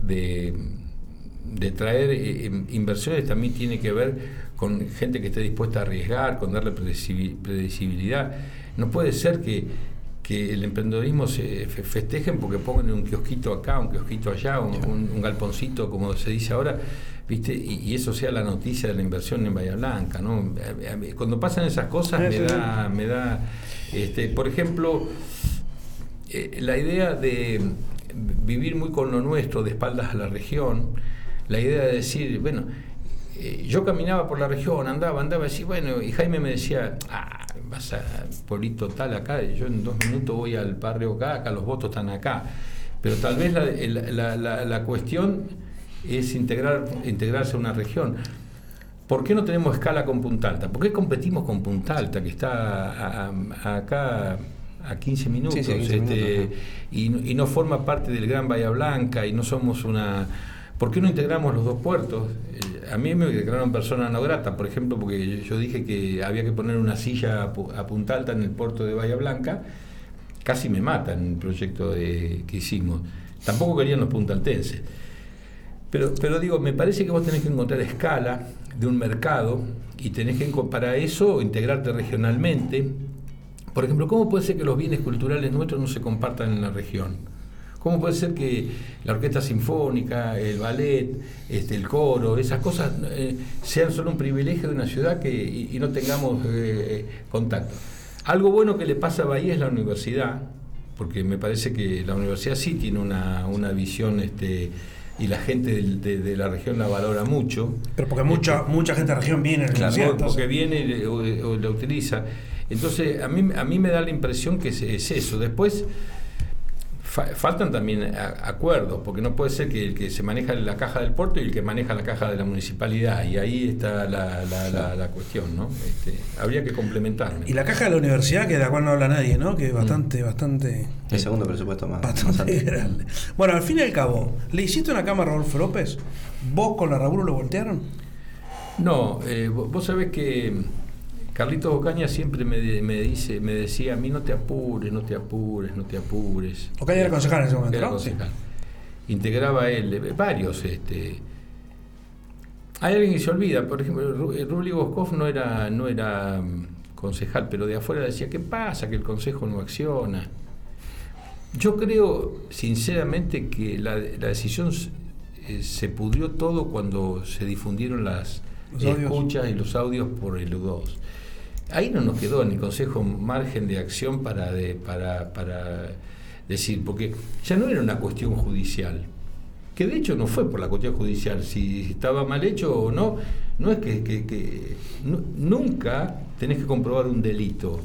de, de traer eh, em, inversiones también tiene que ver con gente que esté dispuesta a arriesgar, con darle predecibi- predecibilidad. No puede ser que, que el emprendedorismo se fe- festejen porque pongan un kiosquito acá, un kiosquito allá, un, un- un galponcito, como se dice ahora, ¿viste? Y, y eso sea la noticia de la inversión en Bahía Blanca, ¿no? Cuando pasan esas cosas me da, me da, este, por ejemplo, eh, la idea de vivir muy con lo nuestro, de espaldas a la región, la idea de decir, bueno, eh, yo caminaba por la región, andaba, andaba así, bueno, y Jaime me decía, ah, vas a pueblito tal acá, yo en dos minutos voy al barrio acá, acá los votos están acá. Pero tal vez la, la, la, cuestión es integrar, integrarse a una región. ¿Por qué no tenemos escala con Punta Alta? ¿Por qué competimos con Punta Alta, que está acá a 15 minutos, este, y, no forma parte del Gran Bahía Blanca y no somos una... ¿Por qué no integramos los dos puertos? Eh, a mí me declararon persona no grata, por ejemplo, porque yo dije que había que poner una silla a, punta alta en el puerto de Bahía Blanca, casi me matan el proyecto de, que hicimos. Tampoco querían los puntaltenses. Pero, pero digo, me parece que vos tenés que encontrar escala de un mercado y tenés que, para eso, integrarte regionalmente por ejemplo, ¿cómo puede ser que los bienes culturales nuestros no se compartan en la región? ¿Cómo puede ser que la orquesta sinfónica, el ballet, este, el coro, esas cosas eh, sean solo un privilegio de una ciudad que, y, no tengamos eh, contacto? Algo bueno que le pasa a Bahía es la universidad, porque me parece que la universidad sí tiene una, una visión este, y la gente de, la región la valora mucho. Pero porque mucha, este, mucha gente de la región viene claro, Porque viene o la utiliza. Entonces, a mí, a mí me da la impresión que es, eso. Después, faltan también acuerdos, porque no puede ser que el que se maneja la caja del puerto y el que maneja la caja de la municipalidad, y ahí está la, la, cuestión, ¿no? Este, habría que complementar. Y la caja de la universidad, que de la cual no habla nadie, ¿no? Que es bastante, mm. bastante... El segundo presupuesto más. Bastante *laughs* grande. Bueno, al fin y al cabo, ¿le hiciste una cama a Rodolfo López? ¿Vos con la Rabulo lo voltearon? No, eh, vos sabés que Carlitos Ocaña siempre me, dice, me decía, a mí no te apures, no te apures, no te apures. Ocaña era concejal en ese momento, era concejal. Integraba él, eh, varios, este. Hay alguien que se olvida, por ejemplo, Rubli Boskov no era, no era mm, concejal, pero de afuera decía, ¿qué pasa? Que el consejo no acciona. Yo creo, sinceramente, que la, decisión eh, se pudrió todo cuando se difundieron las escuchas y los audios por el U2 ahí no nos quedó en el Consejo margen de acción para, decir, porque ya no era una cuestión judicial, que de hecho no fue por la cuestión judicial, si estaba mal hecho o no, no es que, nunca tenés que comprobar un delito.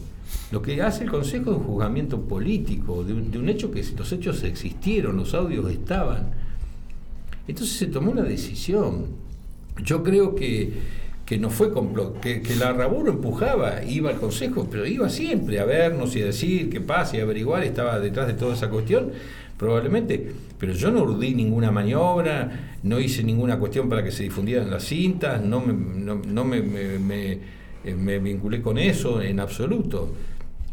Lo que hace el Consejo es un juzgamiento político, de un, de un hecho que los hechos existieron, los audios estaban. Entonces se tomó una decisión. Yo creo que que no fue complot, que, que la Raburo empujaba, iba al consejo, pero iba siempre a vernos y a decir qué pasa y averiguar, estaba detrás de toda esa cuestión, probablemente, pero yo no urdí ninguna maniobra, no hice ninguna cuestión para que se difundieran las cintas, no me, no, me, me, eh, me, vinculé con eso en absoluto.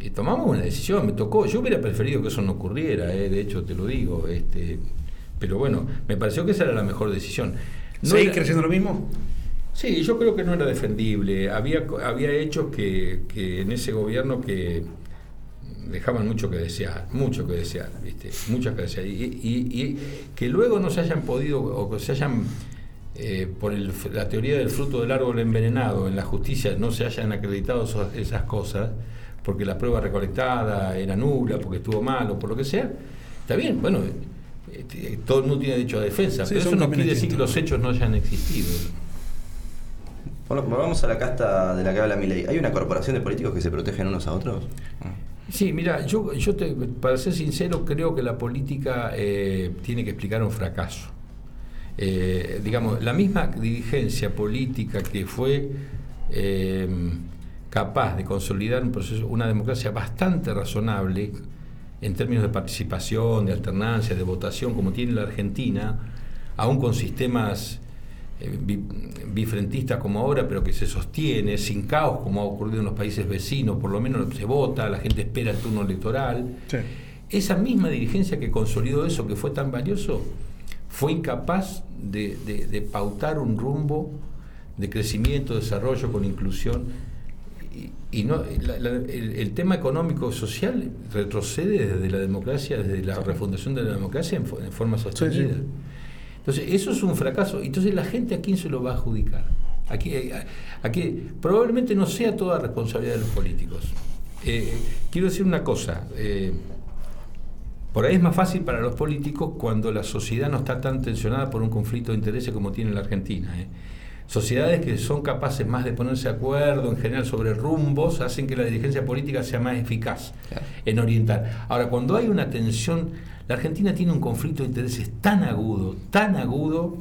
Y tomamos una decisión, me tocó, yo hubiera preferido que eso no ocurriera, eh, de hecho te lo digo, este, pero bueno, me pareció que esa era la mejor decisión. No ¿Seguís creciendo lo mismo? Sí, yo creo que no era defendible. Había, había hechos que, en ese gobierno que dejaban mucho que desear, mucho que desear, ¿viste? Mucho que desear. Y, que luego no se hayan podido, o que se hayan, eh, por la teoría del fruto del árbol envenenado, en la justicia no se hayan acreditado esas cosas, porque la prueba recolectada era nula, porque estuvo mal o por lo que sea, está bien, bueno, eh, todo el mundo tiene derecho a defensa, pero eso no quiere decir que los hechos no hayan existido. Bueno, vamos a la casta de la que habla Milei. ¿Hay una corporación de políticos que se protegen unos a otros? Sí, mira, yo, yo te, para ser sincero, creo que la política eh, tiene que explicar un fracaso. Eh, digamos, la misma dirigencia política que fue eh, capaz de consolidar un proceso, una democracia bastante razonable en términos de participación, de alternancia, de votación, como tiene la Argentina, aún con sistemas eh, bifrentista como ahora, pero que se sostiene, sin caos como ha ocurrido en los países vecinos, por lo menos se vota, la gente espera el turno electoral. Esa misma dirigencia que consolidó eso, que fue tan valioso, fue incapaz de, pautar un rumbo de crecimiento, desarrollo con inclusión. Y, no, el, tema económico social retrocede desde la democracia, desde la refundación de la democracia en, forma sostenida. Entonces, eso es un fracaso. Entonces, ¿la gente a quién se lo va a adjudicar? Aquí, aquí probablemente no sea toda responsabilidad de los políticos. Eh, quiero decir una cosa. Eh, por ahí es más fácil para los políticos cuando la sociedad no está tan tensionada por un conflicto de intereses como tiene la Argentina. ¿eh? Sociedades que son capaces más de ponerse de acuerdo en general sobre rumbos hacen que la dirigencia política sea más eficaz en orientar. Ahora, cuando hay una tensión La Argentina tiene un conflicto de intereses tan agudo, tan agudo,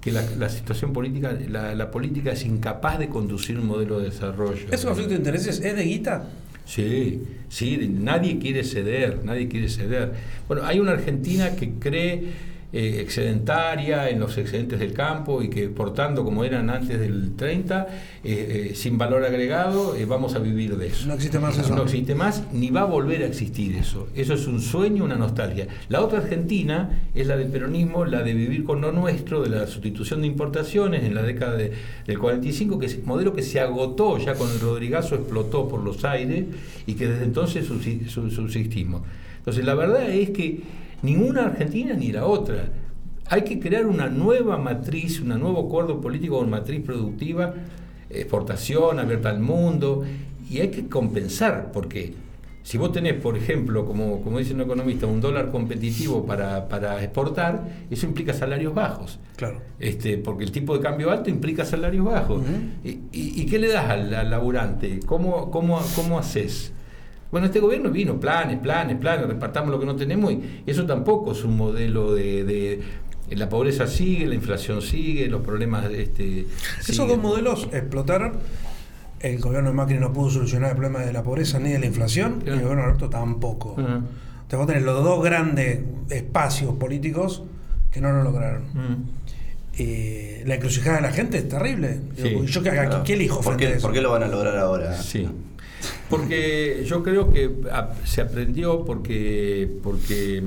que la, la situación política, la, la política es incapaz de conducir un modelo de desarrollo. ¿Ese conflicto de intereses es de guita? Sí, sí, nadie quiere ceder, nadie quiere ceder. Bueno, hay una Argentina que cree eh, excedentaria en los excedentes del campo y que portando como eran antes del 30, eh, eh, sin valor agregado, vamos a vivir de eso. No existe más eso. No existe más, ni va a volver a existir eso. Eso es un sueño, una nostalgia. La otra Argentina es la del peronismo, la de vivir con lo nuestro, de la sustitución de importaciones en la década de- del 45, que es un modelo que se agotó ya con el Rodrigazo, explotó por los aires y que desde entonces subsi- su- subsistimos. Entonces, la verdad es que ninguna Argentina ni la otra. Hay que crear una nueva matriz, un nuevo acuerdo político con matriz productiva, exportación abierta al mundo, y hay que compensar, porque si vos tenés, por ejemplo, como, como dice un economista, un dólar competitivo para, para exportar, eso implica salarios bajos. Claro. Este, porque el tipo de cambio alto implica salarios bajos. ¿Y, y, y qué le das al, al laburante? ¿Cómo, cómo, ¿Cómo haces? Bueno, este gobierno vino, planes, planes, planes, repartamos lo que no tenemos y eso tampoco es un modelo de... de- la pobreza sigue, la inflación sigue, los problemas... Este, Esos siguen. dos modelos explotaron. El gobierno de Macri no pudo solucionar el problema de la pobreza ni de la inflación, y el gobierno de Alberto tampoco. Ujú. Entonces vos tenés los dos grandes espacios políticos que no lo lograron. Eh, la encrucijada de la gente es terrible. Sí. ¿Yo qué, Claro. qué elijo ¿Por frente qué, a eso? por qué lo van a lograr ahora? Sí. Porque yo creo que se aprendió porque, porque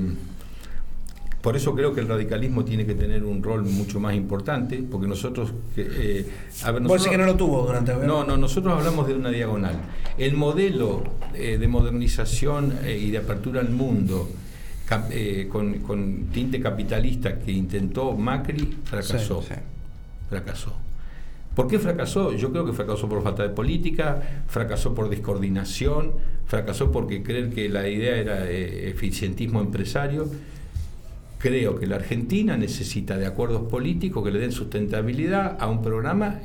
por eso creo que el radicalismo tiene que tener un rol mucho más importante, porque nosotros, eh, a ver, nosotros- que no lo tuvo durante no, no, nosotros hablamos de una diagonal. El modelo eh, de modernización eh, y de apertura al mundo eh, con, con tinte capitalista que intentó Macri fracasó. Sí, sí. Fracasó. ¿Por qué fracasó? Yo creo que fracasó por falta de política, fracasó por descoordinación, fracasó porque creer que la idea era eh, eficientismo empresario. Creo que la Argentina necesita de acuerdos políticos que le den sustentabilidad a un programa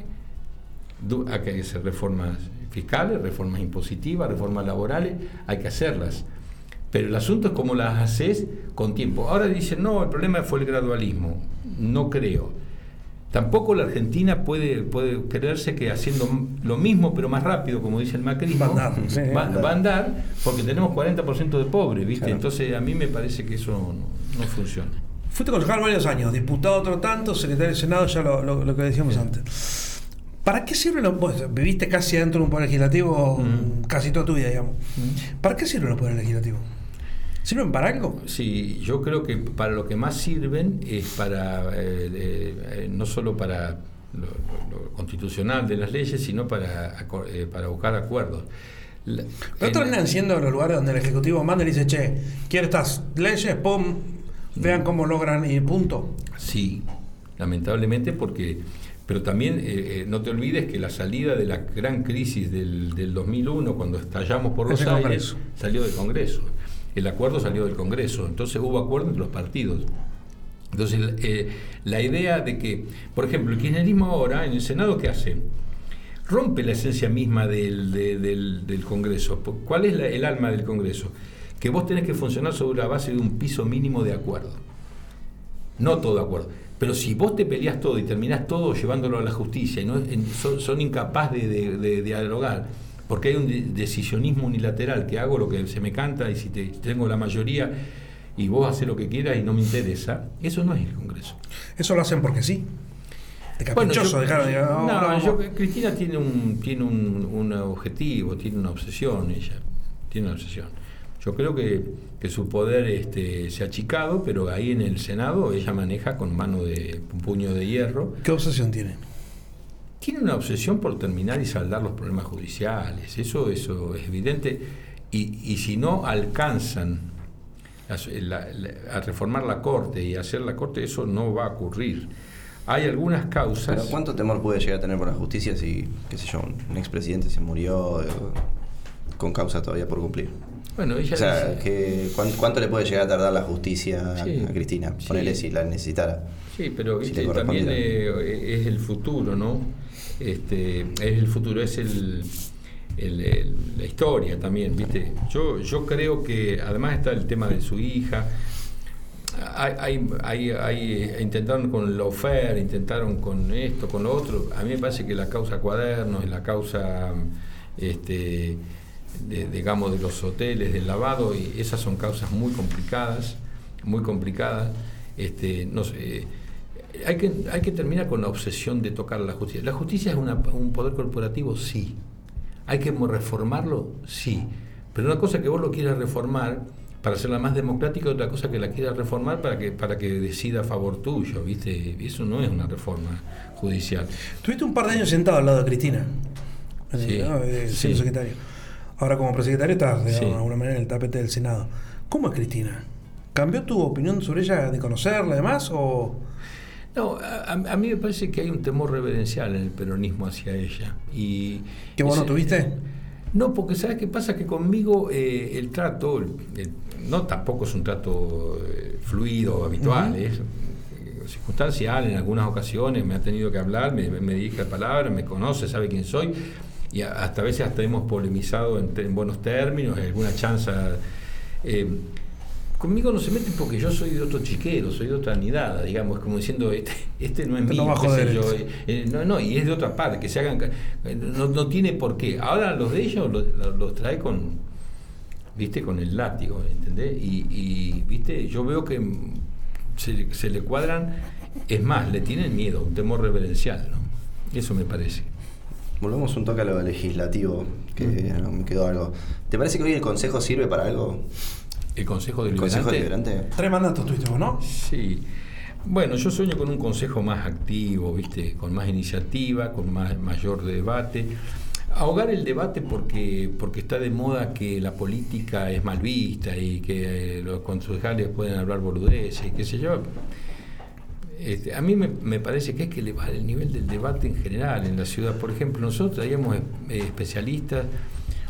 hay que hacer reformas fiscales, reformas impositivas, reformas laborales, hay que hacerlas. Pero el asunto es cómo las haces con tiempo. Ahora dicen, no, el problema fue el gradualismo. No creo. Tampoco la Argentina puede, puede creerse que haciendo lo mismo pero más rápido, como dice el macrismo, Va a andar, sí, va, va a andar. porque tenemos 40% de pobres, ¿viste? Claro. Entonces a mí me parece que eso no, no funciona. Fuiste concejal varios años, diputado otro tanto, secretario del Senado, ya lo, lo- lo que decíamos antes. ¿Para qué sirven los vos viviste casi dentro de un poder legislativo Mm. casi toda tu vida, digamos? ¿Para qué sirven los poderes legislativos? ¿Sirven para algo? Sí, yo creo que para lo que más sirven es para, eh, eh, no solo para lo, lo- lo constitucional de las leyes, sino para, eh, para buscar acuerdos. La- ¿No en- terminan siendo los lugares donde el Ejecutivo manda y dice, che, quiero estas leyes, pum, vean cómo logran y punto? Sí, lamentablemente porque... Pero también eh, eh, no te olvides que la salida de la gran crisis del, del 2001, cuando estallamos por los aires, salió del Congreso. El acuerdo salió del Congreso. Entonces hubo acuerdo entre los partidos. Entonces, eh, la idea de que, por ejemplo, el kirchnerismo ahora en el Senado, ¿qué hace? Rompe la esencia misma del, de- del- del Congreso. ¿Cuál es la- el alma del Congreso? Que vos tenés que funcionar sobre la base de un piso mínimo de acuerdo. No todo acuerdo. Pero si vos te peleás todo y terminás todo llevándolo a la justicia y no, son, incapaces de dialogar, porque hay un de- decisionismo unilateral que hago lo que se me canta y si te, tengo la mayoría y vos haces lo que quieras y no me interesa, eso no es el Congreso. Eso lo hacen porque sí. De Bueno, caprichoso, yo- dejaron, no, yo- Cristina tiene un tiene un, un objetivo, tiene una obsesión ella, tiene una obsesión. Yo creo que, que su poder este, se ha achicado, pero ahí en el Senado ella maneja con mano de un puño de hierro. ¿Qué obsesión tiene? Tiene una obsesión por terminar y saldar los problemas judiciales, eso, eso es evidente. Y, y si no alcanzan a, la- la- a reformar la Corte y hacer la Corte, eso no va a ocurrir. Hay algunas causas. Pero ¿cuánto temor puede llegar a tener por la justicia si, qué sé yo, un expresidente se murió eh, con causa todavía por cumplir? Bueno, ella O sea, dice- que, ¿cuán- ¿cuánto le puede llegar a tardar la justicia a- Sí, a Cristina? sí. Ponele si la necesitara. Sí, pero Si viste, también eh, es el futuro, ¿no? Este, es el futuro, es el, la historia también, ¿viste? Yo, yo creo que además está el tema de su hija. hay, hay, hay- intentaron con el lawfare, intentaron con esto, con lo otro. A mí me parece que la causa cuadernos, la causa, este, de- digamos, de los hoteles, del lavado, y esas son causas muy complicadas, muy complicadas. Este, no sé, hay que, hay que terminar con la obsesión de tocar la justicia. ¿La justicia es una- un poder corporativo? Sí. ¿Hay que reformarlo? Sí. Pero una cosa que vos lo quieras reformar para hacerla más democrática, otra cosa que la quieras reformar para que, para que decida a favor tuyo, ¿viste? Eso no es una reforma judicial. Tuviste un par de años sentado al lado de Cristina, Sí, ¿no? Sí. siendo secretario. Ahora como presecretario estás Sí. de alguna manera en el tapete del Senado. ¿Cómo es Cristina? ¿Cambió tu opinión sobre ella de conocerla además o No, a, mí me parece que hay un temor reverencial en el peronismo hacia ella. Y ¿Que vos no tuviste? No, porque ¿sabes qué pasa? Que conmigo eh, el trato, no tampoco es un trato eh, fluido, habitual, es eh, circunstancial en algunas ocasiones, me ha tenido que hablar, me, me dirige la palabra, me conoce, sabe quién soy, y hasta a veces hasta hemos polemizado en, buenos términos, en alguna chanza. Conmigo no se meten porque yo soy de otro chiquero, soy de otra nidada, digamos, como diciendo, este, este no es Este no mío, yo, este. eh, eh, no, no, y es de otra parte, que se hagan, no, no tiene por qué. Ahora los de ellos los, trae con, viste, con el látigo, ¿entendés? Y, y, viste, yo veo que mm, se, se le cuadran, es más, le tienen miedo, un temor reverencial, ¿no? Eso me parece. Volvemos un toque a lo legislativo, que no, me quedó algo. ¿Te parece que hoy el Consejo sirve para algo? El Consejo ¿El Deliberante. Consejo Deliberante? tres mandatos tuviste vos, no? Sí. Bueno, yo sueño con un consejo más activo, ¿viste? Con más iniciativa, con más, mayor debate. Ahogar el debate porque, porque está de moda que la política es mal vista y que eh, los concejales pueden hablar boludeces y qué sé yo. Este, a mí me, me parece que hay que elevar el nivel del debate en general en la ciudad. Por ejemplo, nosotros traíamos especialistas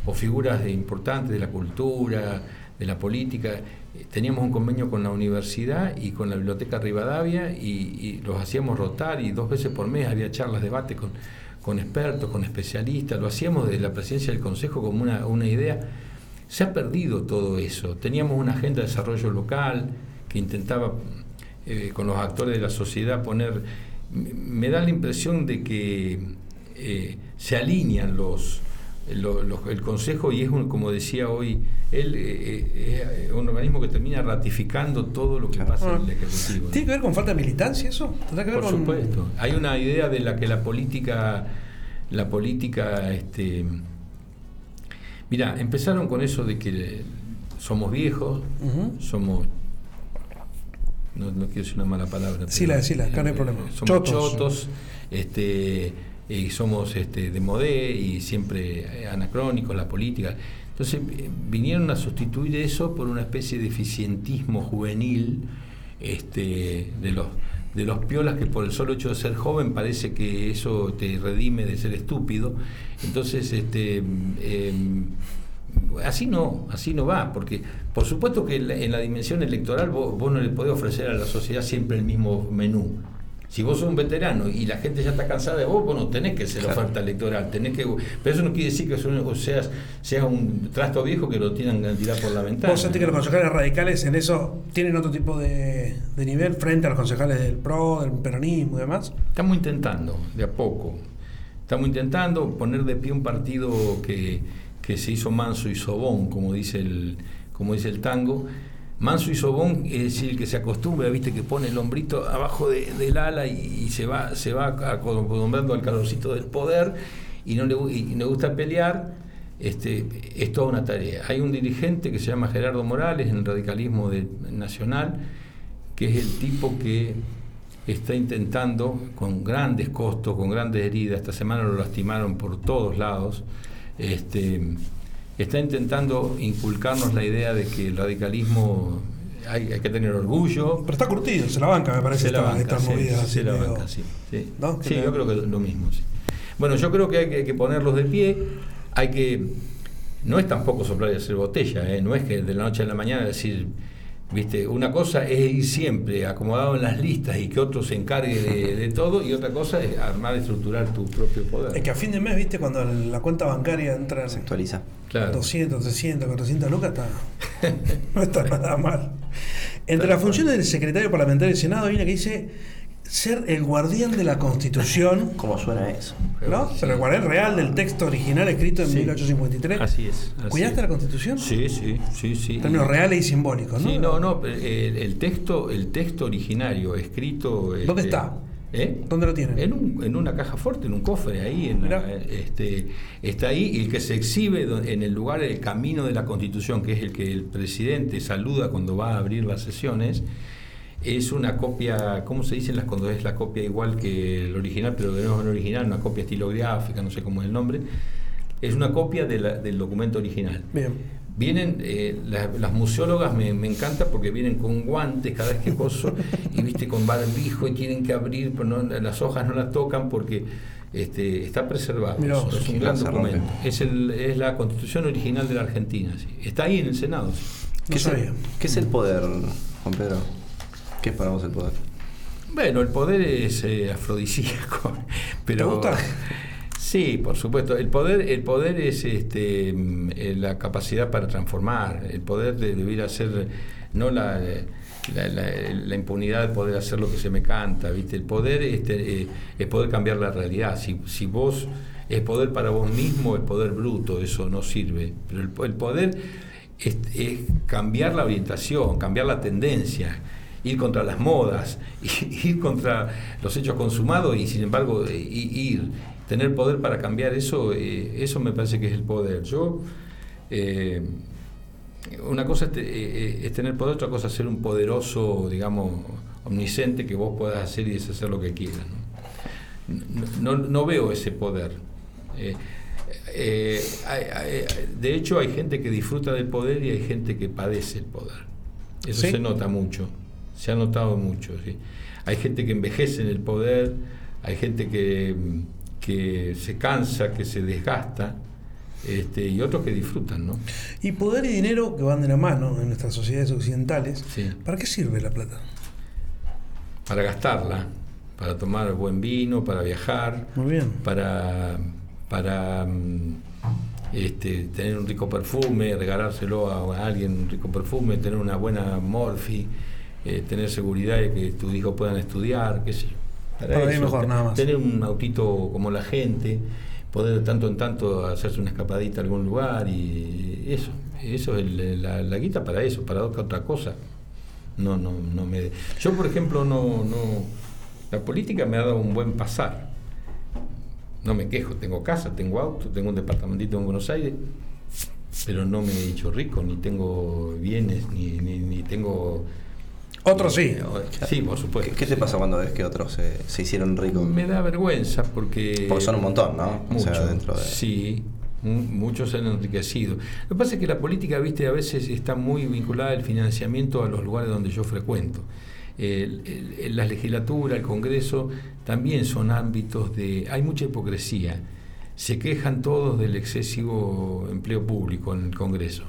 o figuras de- importantes de la cultura, de la política. Eh, Teníamos un convenio con la universidad y con la Biblioteca Rivadavia y, los hacíamos rotar y dos veces por mes había charlas, debate con, con expertos, con especialistas. Lo hacíamos desde la presidencia del Consejo como una, una idea. Se ha perdido todo eso. Teníamos una agenda de desarrollo local que intentaba eh, con los actores de la sociedad poner... Me da la impresión de que eh, se alinean los, lo- los- el Consejo y es, un, como decía hoy, él eh, es un organismo que termina ratificando todo lo que Claro. pasa en el Ejecutivo. ¿no? ¿Tiene que ver con falta de militancia eso? ¿Tendrá que ver Por con- supuesto. Hay una idea de la que la política, la política, este, mira, empezaron con eso de que somos viejos, somos, no, no quiero decir una mala palabra. Decila, pero, decila, acá no hay eh, problema. Somos Chotos. chotos, este, y somos este, de modé y siempre anacrónicos la política. Entonces eh, vinieron a sustituir eso por una especie de eficientismo juvenil este, de los de los piolas que por el solo hecho de ser joven parece que eso te redime de ser estúpido. Entonces, este, em, así no, así no va, porque por supuesto que en la, en la dimensión electoral vos no le podés ofrecer a la sociedad siempre el mismo menú. Si vos sos un veterano y la gente ya está cansada de vos, vos no tenés que ser Claro. oferta electoral, tenés que, pero eso no quiere decir que o seas, seas un trasto viejo que lo tienen que tirar por la ventana. ¿Vos sentís que los concejales radicales en eso tienen otro tipo de, de nivel frente a los concejales del PRO, del peronismo y demás? Estamos intentando, de a poco. Estamos intentando poner de pie un partido que, que se hizo manso y sobón, como dice el, como dice el tango. Manso y sobón es decir, que se acostumbra, viste, que pone el hombrito abajo de- del ala y, se va, se va acostumbrando al calorcito del poder y no le, gusta pelear. Este, es toda una tarea. Hay un dirigente que se llama Gerardo Morales en el radicalismo nacional, que es el tipo que está intentando, con grandes costos, con grandes heridas, esta semana lo lastimaron por todos lados, este, está intentando inculcarnos la idea de que el radicalismo hay, hay que tener orgullo. Pero está curtido, se la banca, me parece, Se la banca, sí, movidas. se la banca, sí. Sí, ¿No? Sí, Que yo creo que lo mismo. sí. Bueno, yo creo que hay que, hay que ponerlos de pie, hay que... No es tampoco soplar y hacer botella, ¿eh? no es que de la noche a la mañana decir, viste, una cosa es ir siempre acomodado en las listas y que otro se encargue de, de todo, y otra cosa es armar y estructurar tu propio poder. Es que a fin de mes, viste, cuando la cuenta bancaria entra Se actualiza. Claro. 200, 300, 400 lucas, está. *laughs* no está nada mal. Entre las funciones del secretario parlamentario del Senado hay una que dice ser el guardián de la Constitución. *laughs* ¿Cómo suena eso? ¿No? Pero el guardián real del texto original escrito en Sí. 1853. Así es. así ¿Cuidaste es. la Constitución? Sí, sí, sí, sí. En términos reales y simbólicos, ¿no? Sí, no, no, pero el, el texto, el texto originario escrito. ¿Dónde este, está? ¿Eh? ¿Dónde lo tienen? En, un- en una caja fuerte, en un cofre, ahí, en, este, está ahí, y el que se exhibe en el lugar, el camino de la Constitución, que es el que el presidente saluda cuando va a abrir las sesiones, es una copia, ¿cómo se dice las cuando es la copia igual que el original, pero de nuevo no original, una copia estilográfica, no sé cómo es el nombre? Es una copia de la- del documento original. Bien. Vienen, eh, la- las museólogas me, me encanta porque vienen con guantes cada vez que coso y viste con barbijo y tienen que abrir, pero no- las hojas no las tocan porque este, está preservado. Mirá es, un gran documento. Es, el, es la constitución original de la Argentina. sí. Está ahí en el Senado. sí. No es el. ¿Qué es el poder, Juan Pedro? ¿Qué es para vos el poder? Bueno, el poder es eh, afrodisíaco, *laughs* pero ¿Te gusta? Sí, por supuesto. El poder, el poder es este, mm, la capacidad para transformar. El poder de debiera ser no la, la, la- la impunidad de poder hacer lo que se me canta, ¿viste? El poder este, eh, es poder cambiar la realidad. Si, si vos es poder para vos mismo, es poder bruto, eso no sirve. Pero el, el poder es, es cambiar la orientación, cambiar la tendencia, ir contra las modas, *laughs* ir contra los hechos consumados y sin embargo eh, ir, tener poder para cambiar eso, eh, eso me parece que es el poder. Yo, eh, una cosa es, te- eh, es tener poder, otra cosa es ser un poderoso, digamos, omnisciente que vos puedas hacer y deshacer lo que quieras. ¿no? No, no veo ese poder. Eh, eh, hay- hay- de hecho, hay gente que disfruta del poder y hay gente que padece el poder. Eso ¿Sí? se nota mucho, se ha notado mucho. ¿sí? Hay gente que envejece en el poder, hay gente que, que se cansa, que se desgasta, este, y otros que disfrutan, ¿no? Y poder y dinero que van de la mano en nuestras sociedades occidentales. Sí. ¿Para qué sirve la plata? Para gastarla, para tomar buen vino, para viajar, Muy bien. para, para mm, este, tener un rico perfume, regalárselo a alguien un rico perfume, tener una buena morfi, eh, tener seguridad de que tus hijos puedan estudiar, qué sé yo. Para vivir mejor, te- nada más. Tener un autito como la gente, poder de tanto en tanto hacerse una escapadita a algún lugar y eso, eso es el- la, la guita para eso, para otra cosa. No, no, no me. Yo, por ejemplo, no, no. La política me ha dado un buen pasar. No me quejo, tengo casa, tengo auto, tengo un departamentito en Buenos Aires, pero no me he hecho rico, ni tengo bienes, ni, ni, ni tengo. Otros sí. Sí, por supuesto. ¿Qué, qué te pasa cuando ves que otros se, se hicieron ricos? Me da vergüenza porque. Porque son un montón, ¿no? O sea, Mucho, dentro de- Sí, mu- muchos se han enriquecido. Lo que pasa es que la política, viste, a veces está muy vinculada al financiamiento a los lugares donde yo frecuento. El- el- la legislatura, el Congreso, también son ámbitos de... Hay mucha hipocresía. Se quejan todos del excesivo empleo público en el Congreso.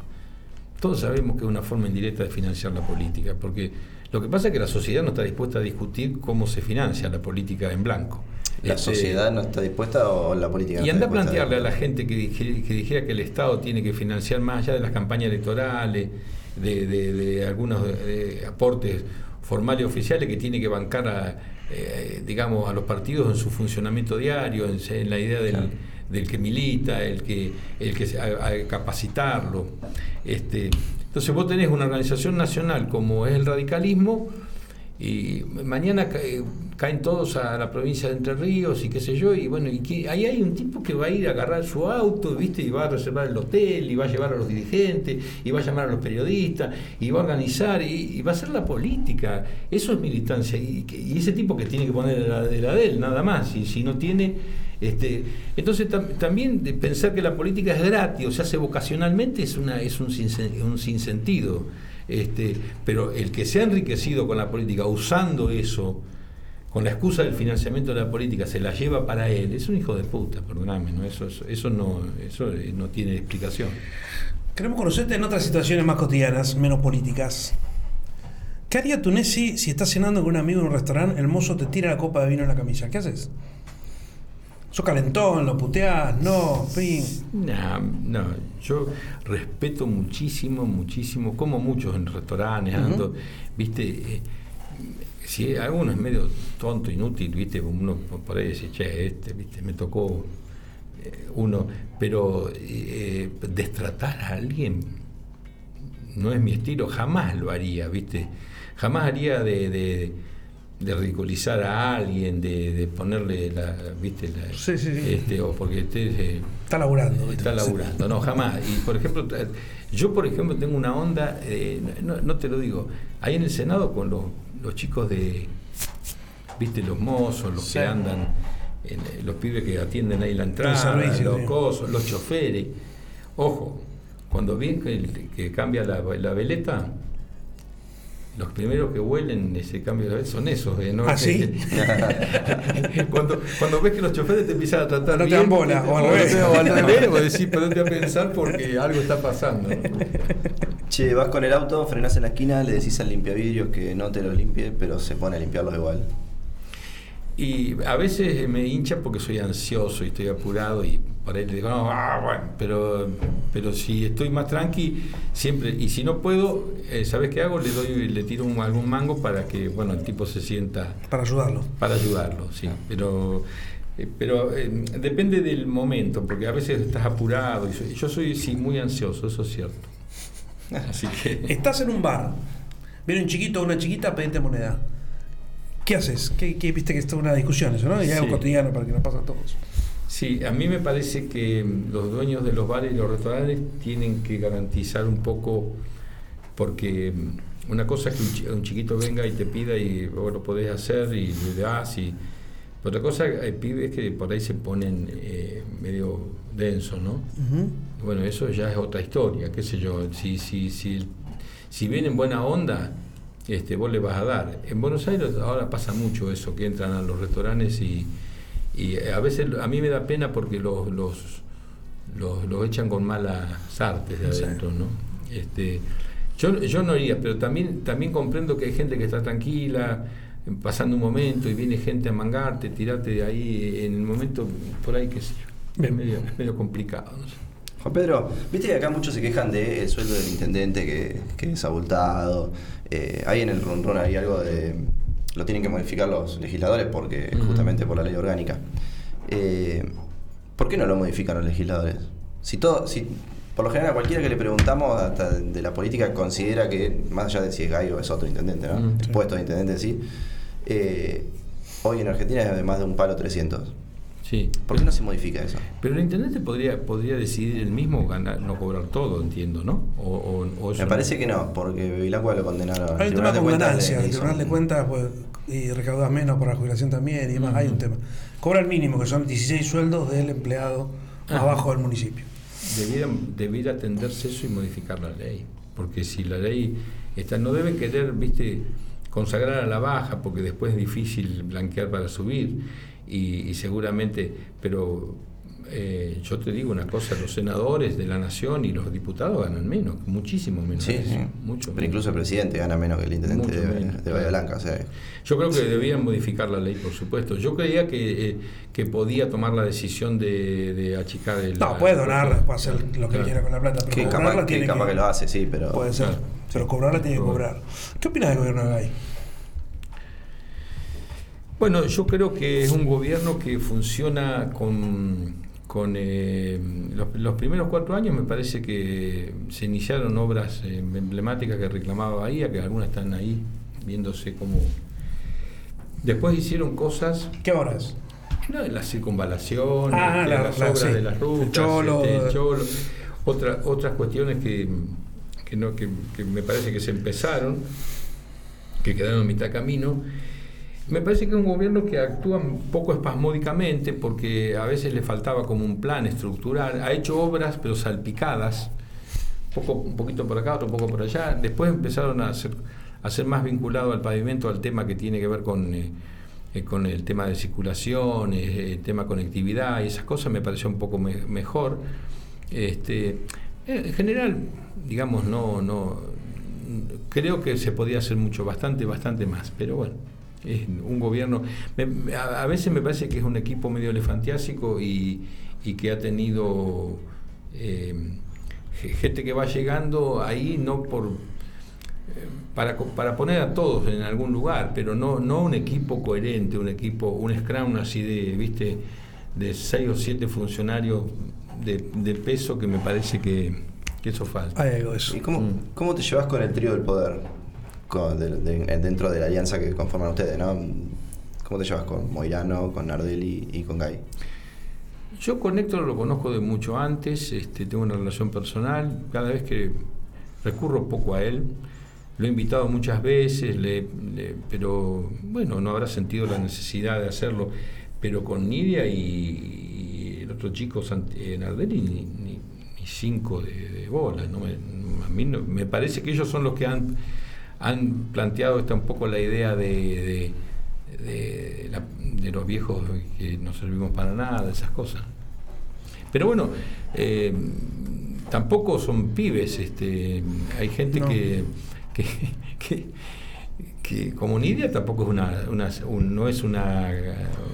Todos sabemos que es una forma indirecta de financiar la política, porque lo que pasa es que la sociedad no está dispuesta a discutir cómo se financia la política en blanco. ¿La Este, sociedad no está dispuesta o la política no y anda a plantearle a la gente que, dije- que dijera que el Estado tiene que financiar más allá de las campañas electorales, de, de- de algunos aportes formales y oficiales que tiene que bancar a, eh, digamos, a los partidos en su funcionamiento diario, en, la idea del, Claro. del que milita, el que, el que a- a capacitarlo. Este, entonces vos tenés una organización nacional como es el radicalismo, y mañana eh, caen todos a la provincia de Entre Ríos y qué sé yo, y bueno, y que, ahí hay un tipo que va a ir a agarrar su auto, ¿viste? Y va a reservar el hotel, y va a llevar a los dirigentes, y va a llamar a los periodistas, y va a organizar, y, va a hacer la política. Eso es militancia, y, ese tipo que tiene que poner la de la de él, nada más, y si no tiene... Este, entonces tam- también pensar que la política es gratis o se hace vocacionalmente es, una, es un, sinsen- un sinsentido. Este, pero el que se ha enriquecido con la política usando eso, con la excusa del financiamiento de la política, se la lleva para él, es un hijo de puta, perdóname, ¿no? Eso, eso, eso no, eso eh, no tiene explicación. Queremos conocerte en otras situaciones más cotidianas, menos políticas. ¿Qué haría Tunesi si estás cenando con un amigo en un restaurante, el mozo te tira la copa de vino en la camisa? ¿Qué haces? Sos calentón, lo puteás, no, fin. No, no, yo respeto muchísimo, muchísimo, como muchos en restaurantes, ando, viste, eh, si alguno es medio tonto, inútil, viste, uno por ahí dice, che, este, viste, me tocó eh, uno, pero eh, destratar a alguien no es mi estilo, jamás lo haría, viste, jamás haría de, de de ridiculizar a alguien, de, de ponerle la, viste, la, Sí, sí, sí. Este, o porque esté, eh, Está laburando. ¿viste? está laburando, no, jamás. Y por ejemplo, yo por ejemplo tengo una onda, eh, no, no te lo digo, ahí en el Senado con los, los chicos de, viste, los mozos, los Sí. que andan, en, eh, los pibes que atienden ahí la entrada, servicio, los sí. cosos, los choferes. Ojo, cuando ven que, que cambia la, la veleta, los primeros que huelen ese cambio de veleta son esos. eh, ¿no? ¿Ah, sí? *laughs* cuando, cuando ves que los choferes te empiezan a tratar No te bien, dan bola, o al revés. te- o al revés, vos *laughs* decís, ponete a pensar porque algo está pasando. Che, vas con el auto, frenás en la esquina, le decís al limpiavidrios que no te los limpie, pero se pone a limpiarlos igual. Y a veces me hincha porque soy ansioso y estoy apurado y por ahí le digo, no, ah, bueno, pero, pero si estoy más tranqui, siempre, y si no puedo, eh, ¿sabes qué hago? Le doy, le tiro un- algún mango para que, bueno, el tipo se sienta, Para ayudarlo. para ayudarlo, sí. Pero, eh, pero eh, depende del momento, porque a veces estás apurado y soy- yo soy, sí, muy ansioso, eso es cierto. Así que... *laughs* Estás en un bar, viene un chiquito o una chiquita a pedirte moneda. ¿Qué haces? ¿Qué, qué- viste que esto es una discusión eso, ¿no? Y es algo Sí. cotidiano para que nos pase a todos. Sí, a mí me parece que los dueños de los bares y los restaurantes tienen que garantizar un poco, porque mm, una cosa es que un, chi- un chiquito venga y te pida y vos lo podés hacer y le das, y otra cosa hay pibes que por ahí se ponen eh, medio densos, ¿no? Bueno, eso ya es otra historia, qué sé yo, si, si, si, si viene en buena onda, este, vos le vas a dar. En Buenos Aires ahora pasa mucho eso, que entran a los restaurantes y, y a veces a mí me da pena porque los, los, los, los echan con malas artes de adentro, ¿no? Este, yo, yo no iría, pero también, también comprendo que hay gente que está tranquila, pasando un momento y viene gente a mangarte, tirarte de ahí en el momento, por ahí, qué sé yo. Es medio, medio complicado, no sé. Juan Pedro, viste que acá muchos se quejan del sueldo del intendente que, que es abultado. Eh, ahí en el run hay algo de. Lo tienen que modificar los legisladores porque justamente por la ley orgánica. Eh, ¿Por qué no lo modifican los legisladores? Si todo, si por lo general a cualquiera que le preguntamos hasta de la política considera que, más allá de si es gallo es otro intendente, ¿no? Mm, el sí. puesto de intendente en sí, eh, hoy en Argentina es de más de un palo 300. Sí. ¿Por qué no se modifica eso? Pero el intendente podría, podría decidir él mismo ganar, no cobrar todo, entiendo, ¿no? O, o- Me no. parece que no, porque Bevilacqua lo condenaron. Hay un tema con ganancia. El tribunal de cuentas pues, y recaudas menos por la jubilación también y demás. Hay un tema. Cobra el mínimo, que son 16 sueldos del empleado Ah. bajo del municipio. Debiera, debiera atenderse eso y modificar la ley. Porque si la ley está, no deben querer, viste, consagrar a la baja, porque después es difícil blanquear para subir. Y, y seguramente, pero eh, yo te digo una cosa, los senadores de la nación y los diputados ganan menos, muchísimo menos. Sí, que sí. mucho Pero menos. incluso el presidente gana menos que el intendente de, menos, de Bahía. Blanca. O sea, Yo creo que debían modificar la ley, por supuesto. Yo creía que, eh, que podía tomar la decisión de, de achicar el. No, puede donar, puede hacer lo que Claro. quiera con la plata, pero que capaz, que, capaz que lo hace, sí, pero. Puede ser. Claro. Pero cobrarla tiene que cobrar. ¿Qué opinas del gobierno de Gay? Bueno, yo creo que es un gobierno que funciona con, con eh, los, los primeros cuatro años me parece que se iniciaron obras eh, emblemáticas que reclamaba Bahía, que algunas están ahí viéndose como... Después hicieron cosas, ¿Qué hora es? no, la circunvalación, Ah, la- las la- obras sí. de las rutas, El cholo. este, el cholo, otra- otras cuestiones que, que, no, que, que me parece que se empezaron, que quedaron a mitad camino. Me parece que es un gobierno que actúa un poco espasmódicamente porque a veces le faltaba como un plan estructural. Ha hecho obras pero salpicadas, poco, un poquito por acá, otro poco por allá. Después empezaron a hacer, a ser más vinculado al pavimento, al tema que tiene que ver con, eh, eh, con el tema de circulación, eh, el tema conectividad y esas cosas me pareció un poco me- mejor. Este, en general, digamos, no, no, creo que se podía hacer mucho, bastante, bastante más, pero bueno. Es un gobierno. me- a, a veces me parece que es un equipo medio elefantiásico y, y que ha tenido eh, ge- gente que va llegando ahí no por eh, para, para poner a todos en algún lugar, pero no, no un equipo coherente, un equipo, un scrum así de, viste, de seis o siete funcionarios de, de peso que me parece que, que eso falta. Hay algo de eso. ¿Y cómo, Mm. cómo te llevas con el trío del poder? Dentro de la alianza que conforman ustedes, ¿no? ¿Cómo te llevas con Moirano, con Nardelli y con Gay? Yo con Héctor lo conozco de mucho antes, este, tengo una relación personal, cada vez que recurro poco a él, lo he invitado muchas veces, le- pero bueno, no habrá sentido la necesidad de hacerlo, pero con Nidia y, y el otro chico eh, Nardelli ni, cinco de, de bola, no a mí me parece que ellos son los que han, han planteado esta un poco la idea de, de- de la- de los viejos que no servimos para nada, esas cosas. Pero bueno, eh, tampoco son pibes, este, hay gente No. que, que, *laughs* que, que como Nidia tampoco es una, una- un- no es una,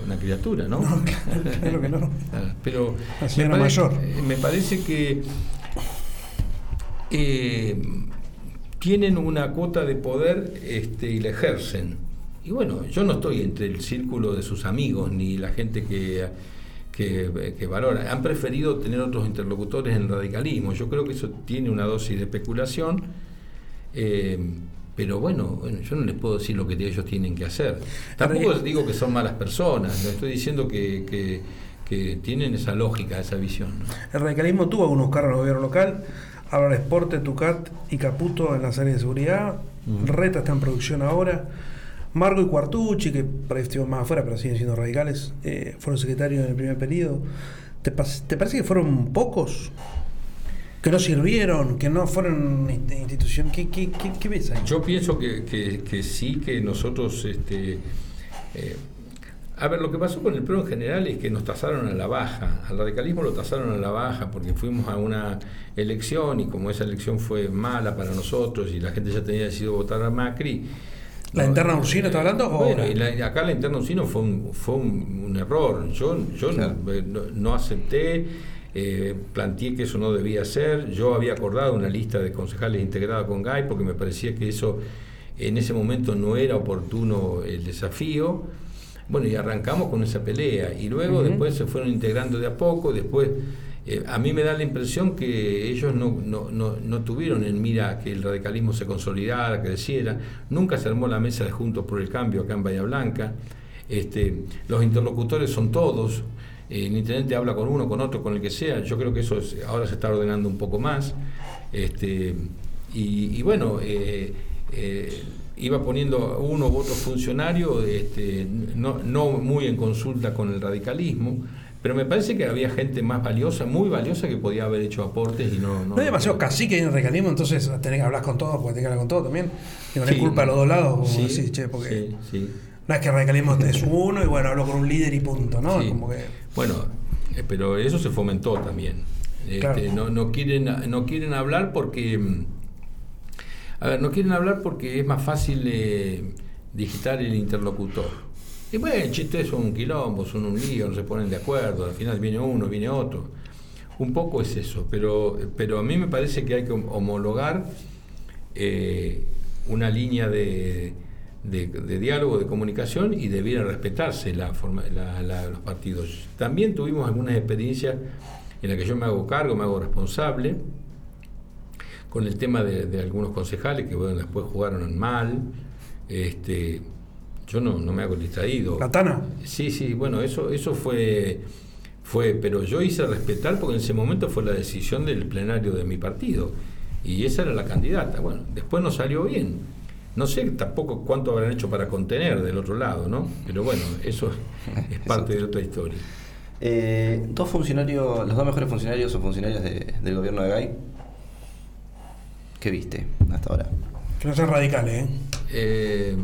una criatura, ¿no? *laughs* No, claro, claro que no. Pero me mayor. me parece que eh, tienen una cuota de poder este, y la ejercen. Y bueno, yo no estoy entre el círculo de sus amigos ni la gente que, que, que valora. Han preferido tener otros interlocutores en el radicalismo. Yo creo que eso tiene una dosis de especulación. eh, pero bueno, bueno, yo no les puedo decir lo que ellos tienen que hacer. Tampoco digo que son malas personas, no estoy diciendo que, que- que tienen esa lógica, esa visión. ¿no? El radicalismo tuvo algunos cargos en el gobierno local. Ahora Esporte, Tucat y Caputo en las áreas de seguridad. Reta está en producción ahora. Margo y Cuartucci, que por ahí estuvieron más afuera, pero siguen siendo radicales, eh, fueron secretarios en el primer periodo. ¿Te, te parece que fueron pocos? Que no sirvieron, que no fueron inst- institución. ¿Qué, qué, qué, qué ves ahí? Yo pienso que, que- que sí, que nosotros... Este, eh, a ver, lo que pasó con el PRO en general es que nos tasaron a la baja. Al radicalismo lo tasaron a la baja porque fuimos a una elección y como esa elección fue mala para nosotros y la gente ya tenía decidido votar a Macri. ¿La no, interna eh, Ursino está hablando? o- Bueno, y la- acá la interna Ursino fue un, fue un, un error. Yo, yo no- Claro. eh, no, no acepté, eh, planteé que eso no debía ser. Yo había acordado una lista de concejales integrada con GAI porque me parecía que eso en ese momento no era oportuno el desafío. Bueno, y arrancamos con esa pelea. Y luego después se fueron integrando de a poco. Después, eh, a mí me da la impresión que ellos no, no, no, no tuvieron en mira que el radicalismo se consolidara, creciera. Nunca se armó la mesa de Juntos por el Cambio acá en Bahía Blanca. Este, los interlocutores son todos. Eh, el intendente habla con uno, con otro, con el que sea. Yo creo que eso es- ahora se está ordenando un poco más. Este, y, y bueno, eh, eh, iba poniendo uno u otro funcionario, este, no, no muy en consulta con el radicalismo, pero me parece que había gente más valiosa, muy valiosa, que podía haber hecho aportes y no... No hay demasiado cacique en el radicalismo, entonces tenés que hablar con todos, porque tenés que hablar con todos también. Y no Sí. culpa de los dos lados, como Sí, decís, che, porque sí, no es que el radicalismo es uno y bueno, hablo con un líder y punto, ¿no? Como que. Bueno, eh, pero eso se fomentó también. Este, Claro. no, no quieren no quieren hablar porque mm, a ver, no quieren hablar porque es más fácil eh, digitar el interlocutor. Y bueno, el chiste es un quilombo, son un lío, no se ponen de acuerdo, al final viene uno, viene otro. Un poco es eso, pero, pero a mí me parece que hay que homologar eh, una línea de, de- diálogo, de comunicación y debiera respetarse la forma, los partidos. También tuvimos algunas experiencias en las que yo me hago cargo, me hago responsable, con el tema de, de algunos concejales que bueno, después jugaron mal. Este, yo no, no me hago el distraído. Latana. Sí, sí, bueno, eso, eso fue, fue, pero yo hice respetar porque en ese momento fue la decisión del plenario de mi partido y esa era la candidata. Bueno, después no salió bien. No sé tampoco cuánto habrán hecho para contener del otro lado, ¿no? Pero bueno, eso es *laughs* parte de otra historia. Eh, dos funcionarios, los dos mejores funcionarios son funcionarios de- del gobierno de Gay. ¿Qué viste hasta ahora? Que no sean radicales, ¿eh? Eh,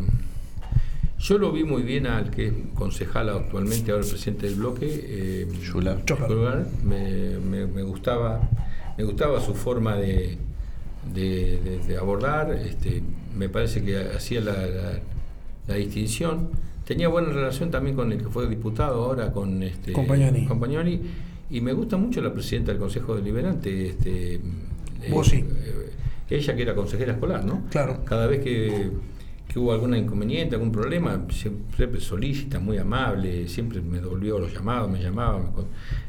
yo lo vi muy bien al que es concejal actualmente, ahora el presidente del bloque, eh. Schuller. Me, me- me gustaba, me gustaba su forma de, de- de- de abordar. Este, me parece que hacía la, la- la distinción. Tenía buena relación también con el que fue diputado ahora, con este Compagnoni. Compagnoni, y me gusta mucho la presidenta del Consejo Deliberante, este, Vos sí. eh, ella que era consejera escolar, ¿no? Claro. Cada vez que, que hubo algún inconveniente, algún problema, siempre solícita, muy amable, siempre me devolvió los llamados, me llamaba. me con-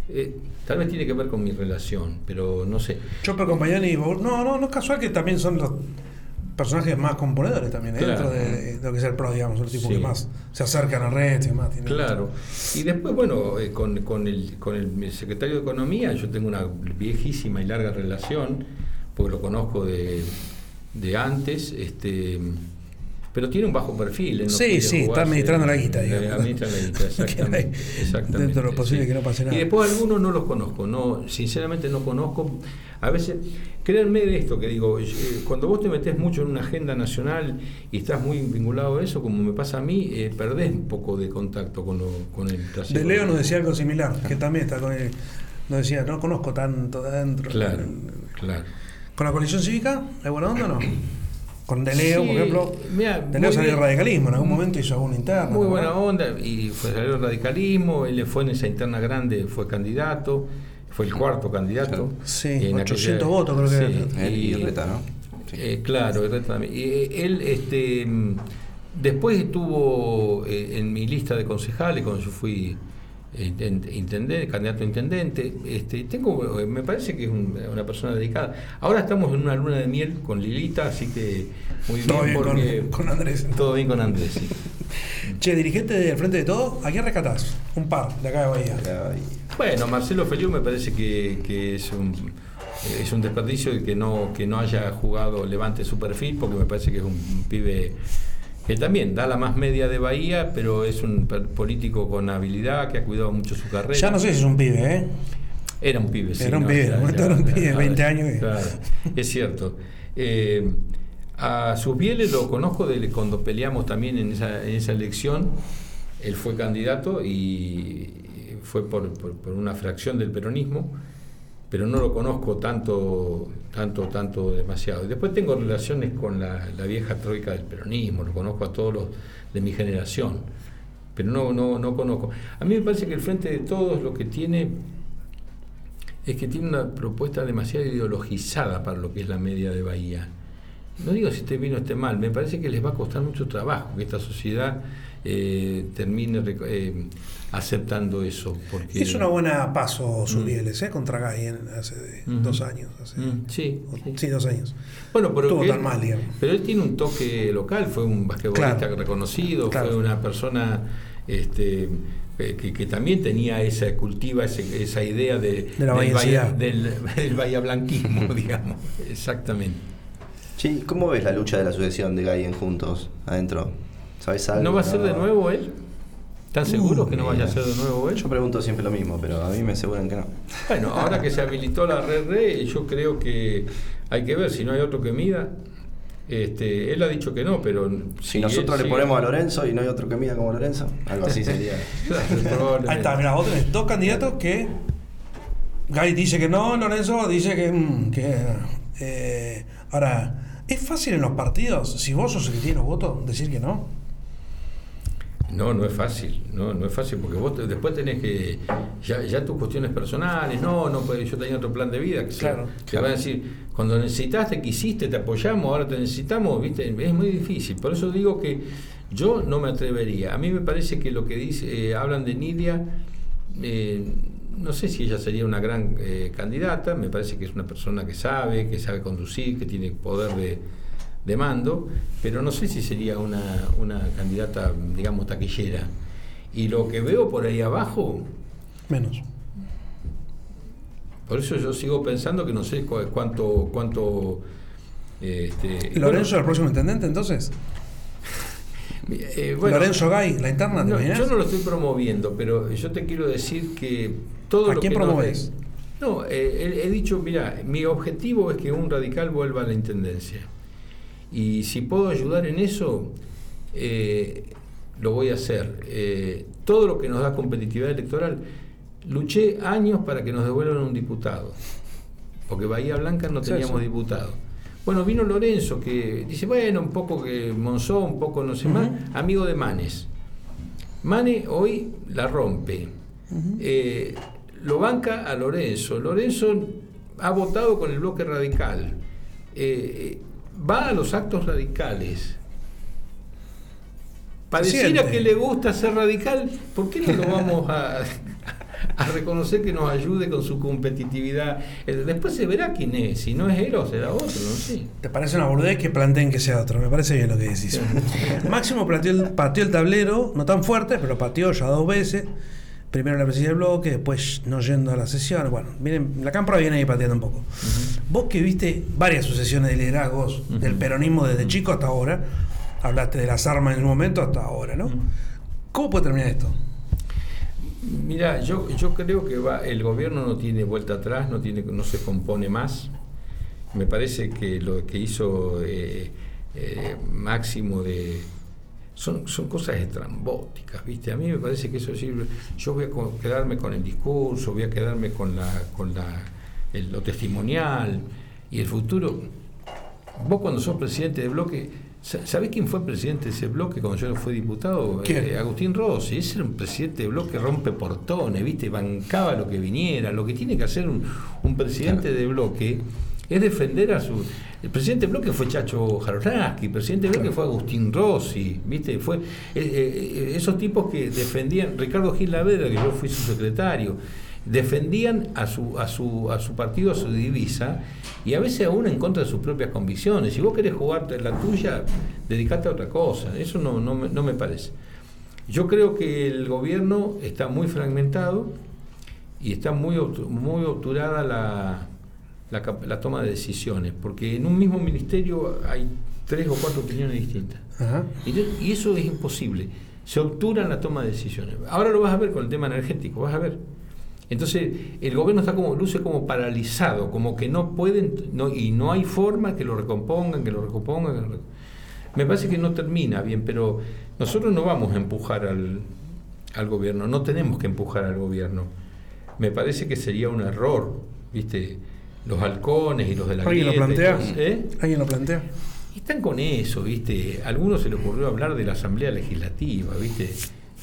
eh, tal vez tiene que ver con mi relación, pero no sé. Chopper, Compañani y Baur- No, no, no es casual que también son los personajes más componedores también, ¿eh? Claro. dentro de, de lo que es el pro, digamos, los tipos Sí. que más se acercan a redes y más. tienen- Claro. Y después, bueno, eh, con, con el, con el secretario de Economía yo tengo una viejísima y larga relación, porque lo conozco de, de antes, este, pero tiene un bajo perfil. no Sí, sí, está administrando la guita, eh, digamos. Administra la guita, *laughs* exactamente. Exactamente, dentro de lo posible que no pase nada. Y después algunos no los conozco, no, sinceramente no conozco. A veces, créanme de esto que digo, eh, cuando vos te metés mucho en una agenda nacional y estás muy vinculado a eso, como me pasa a mí, eh, perdés un poco de contacto con, lo, con el trasero. De Leo nos decía algo similar, que también está con él. Nos decía, no conozco tanto de adentro. Claro, claro. ¿Con la coalición cívica? ¿Hay buena onda o no? Con De Leo, Sí, por ejemplo. mirá, De Leo muy salió bien. radicalismo, en algún momento hizo alguna interna. Muy ¿no? buena onda, y fue salió el radicalismo, él fue en esa interna grande, fue candidato, fue el cuarto candidato. Sí, En 800 votos creo que sí, era. Él y Reta, ¿no? Sí. Eh, claro, y Reta también. Y, eh, él, este, mm, después estuvo eh, en mi lista de concejales cuando yo fui intendente, candidato a intendente. Este, tengo, eh, me parece que es un- una persona dedicada. Ahora estamos en una luna de miel con Lilita, así que muy bien, Todo bien con- porque *laughs* con Andrés. Todo bien con Andrés. sí. Che, dirigente del Frente de Todo, ¿a quién rescatás? Un par, de acá de Bahía. Bueno, Marcelo Feliu me parece que, que es un es un desperdicio de que no que no haya jugado levante su perfil porque me parece que es un, un pibe que también da la más media de Bahía pero es un político con habilidad que ha cuidado mucho su carrera Ya no sé si es un pibe, ¿eh? era un pibe sí, Era un ¿no? pibe, Ya- ya- era un pibe, ya- 20 años claro, es cierto Eh, a Susbiele lo conozco de cuando peleamos también en esa, en esa elección él fue candidato y fue por, por- por una fracción del peronismo, pero no lo conozco tanto, tanto, tanto demasiado. Y después tengo relaciones con la, la vieja troika del peronismo, lo conozco a todos los de mi generación, pero no, no, no conozco. A mí me parece que el Frente de Todos lo que tiene es que tiene una propuesta demasiado ideologizada para lo que es la media de Bahía. No digo si esté bien o esté mal, me parece que les va a costar mucho trabajo que esta sociedad eh, termine reco- eh, aceptando eso. Porque, Hizo una buena paso Subieles, ¿eh? Contra Gay en- hace dos años. hace- Mm, sí, sí. sí. dos años. Bueno, pero, Estuvo que tan él, mal, digamos. pero él tiene un toque local, fue un basquetbolista Claro. reconocido, Claro. fue una persona este, eh, que, que también tenía esa cultiva, ese- esa idea de, De la del, bahía, del, del bahía blanquismo, *laughs* digamos. Exactamente. Che, ¿cómo ves la lucha de la sucesión de Gay en Juntos adentro? ¿Sabes algo? ¿No va a ser de nuevo él? ¿Están seguros que no vaya a ser de nuevo él? Yo pregunto siempre lo mismo, pero a mí me aseguran que no. Bueno, ahora que se *laughs* habilitó la red red, yo creo que hay que ver si no hay otro que mida. Este, él ha dicho que no, pero Si nosotros le ponemos a Lorenzo y no hay otro que mida como Lorenzo, algo así sería. *laughs* Ahí está, mira, vos tenés dos candidatos que. Gay dice que no, Lorenzo dice que. mm, que, eh, ahora, ¿es fácil en los partidos, si vos sos el que tiene los votos, decir que no? No, no es fácil, no, no es fácil porque vos te- después tenés que, ya, ya tus cuestiones personales, no, no, yo tenía otro plan de vida, que Claro. te van a decir, cuando necesitaste, quisiste, te apoyamos, ahora te necesitamos, viste, es muy difícil, por eso digo que yo no me atrevería, a mí me parece que lo que dice, eh, hablan de Nidia, eh, no sé si ella sería una gran eh, candidata, me parece que es una persona que sabe, que sabe conducir, que tiene poder de, de mando, pero no sé si sería una, una candidata, digamos, taquillera. Y lo que veo por ahí abajo, Menos. por eso yo sigo pensando que no sé cu- cuánto... cuánto este, ¿Lorenzo el próximo intendente entonces? *laughs* bueno, eh, bueno, Lorenzo Gay, la interna, ¿te No, imaginas? yo no lo estoy promoviendo, pero yo te quiero decir que todo ¿A lo quién que nos promovés? dé- No, eh, he, he dicho, mira, mi objetivo es que un radical vuelva a la intendencia. Y si puedo ayudar en eso, eh, lo voy a hacer. Eh, todo lo que nos da competitividad electoral, luché años para que nos devuelvan un diputado, porque Bahía Blanca no teníamos sí. diputado. Bueno, vino Lorenzo, que dice, bueno, un poco que Monzó, un poco no sé más, amigo de Manes. Mane hoy la rompe. Eh, lo banca a Lorenzo. Lorenzo ha votado con el bloque radical. Eh, va a los actos radicales. Pareciera que le gusta ser radical, ¿por qué no lo *laughs* vamos a, *laughs* a reconocer que nos ayude con su competitividad? Después se verá quién es, si no es él o será otro, no sé. ¿Te parece una burdez que planteen que sea otro? Me parece bien lo que decís. *laughs* Máximo pateó el, pateó el tablero, no tan fuerte, pero pateó ya dos veces. Primero la presidencia del bloque, después no yendo a la sesión. Bueno, miren, la cámpora viene ahí pateando un poco. Vos que viste varias sucesiones de liderazgos del peronismo desde chico hasta ahora, hablaste de las armas en un momento hasta ahora, ¿no? ¿Cómo puede terminar esto? Mira, yo, yo creo que va, el gobierno no tiene vuelta atrás, no, tiene, no se compone más. Me parece que lo que hizo eh, eh, Máximo de... Son, son cosas estrambóticas, ¿viste? A mí me parece que eso sirve. Yo voy a quedarme con el discurso, voy a quedarme con, la, con la, el, lo testimonial y el futuro. Vos cuando sos presidente de bloque, ¿sabés quién fue presidente de ese bloque cuando yo fui diputado? Eh, Agustín Rossi. Ese era un presidente de bloque rompe portones, ¿viste? Bancaba lo que viniera. Lo que tiene que hacer un, un presidente de bloque es defender a su... El presidente de bloque fue Chacho Jaronaski, el presidente de bloque fue Agustín Rossi, ¿viste? Fue eh, eh, esos tipos que defendían, Ricardo Gil Lavera, que yo fui su secretario, defendían a su, a su, a su partido, a su divisa, y a veces aún en contra de sus propias convicciones. Si vos querés jugarte la tuya, dedicate a otra cosa. Eso no, no, me, no me parece. Yo creo que el gobierno está muy fragmentado y está muy, muy obturada la, la, la, toma de decisiones, porque en un mismo ministerio hay tres o cuatro opiniones distintas. Y, y, eso es imposible. Se obtura la toma de decisiones. Ahora lo vas a ver con el tema energético, vas a ver. Entonces, el gobierno está como, luce como paralizado, como que no pueden, no, y no hay forma que lo recompongan, que lo recompongan. Que lo Me parece que no termina bien, pero nosotros no vamos a empujar al, al gobierno, no tenemos que empujar al gobierno. Me parece que sería un error, ¿viste? Los halcones y los de la ¿Alguien lo plantea? ¿eh? ¿Alguien lo plantea? Están con eso, ¿viste? A algunos se les ocurrió hablar de la Asamblea Legislativa, ¿viste?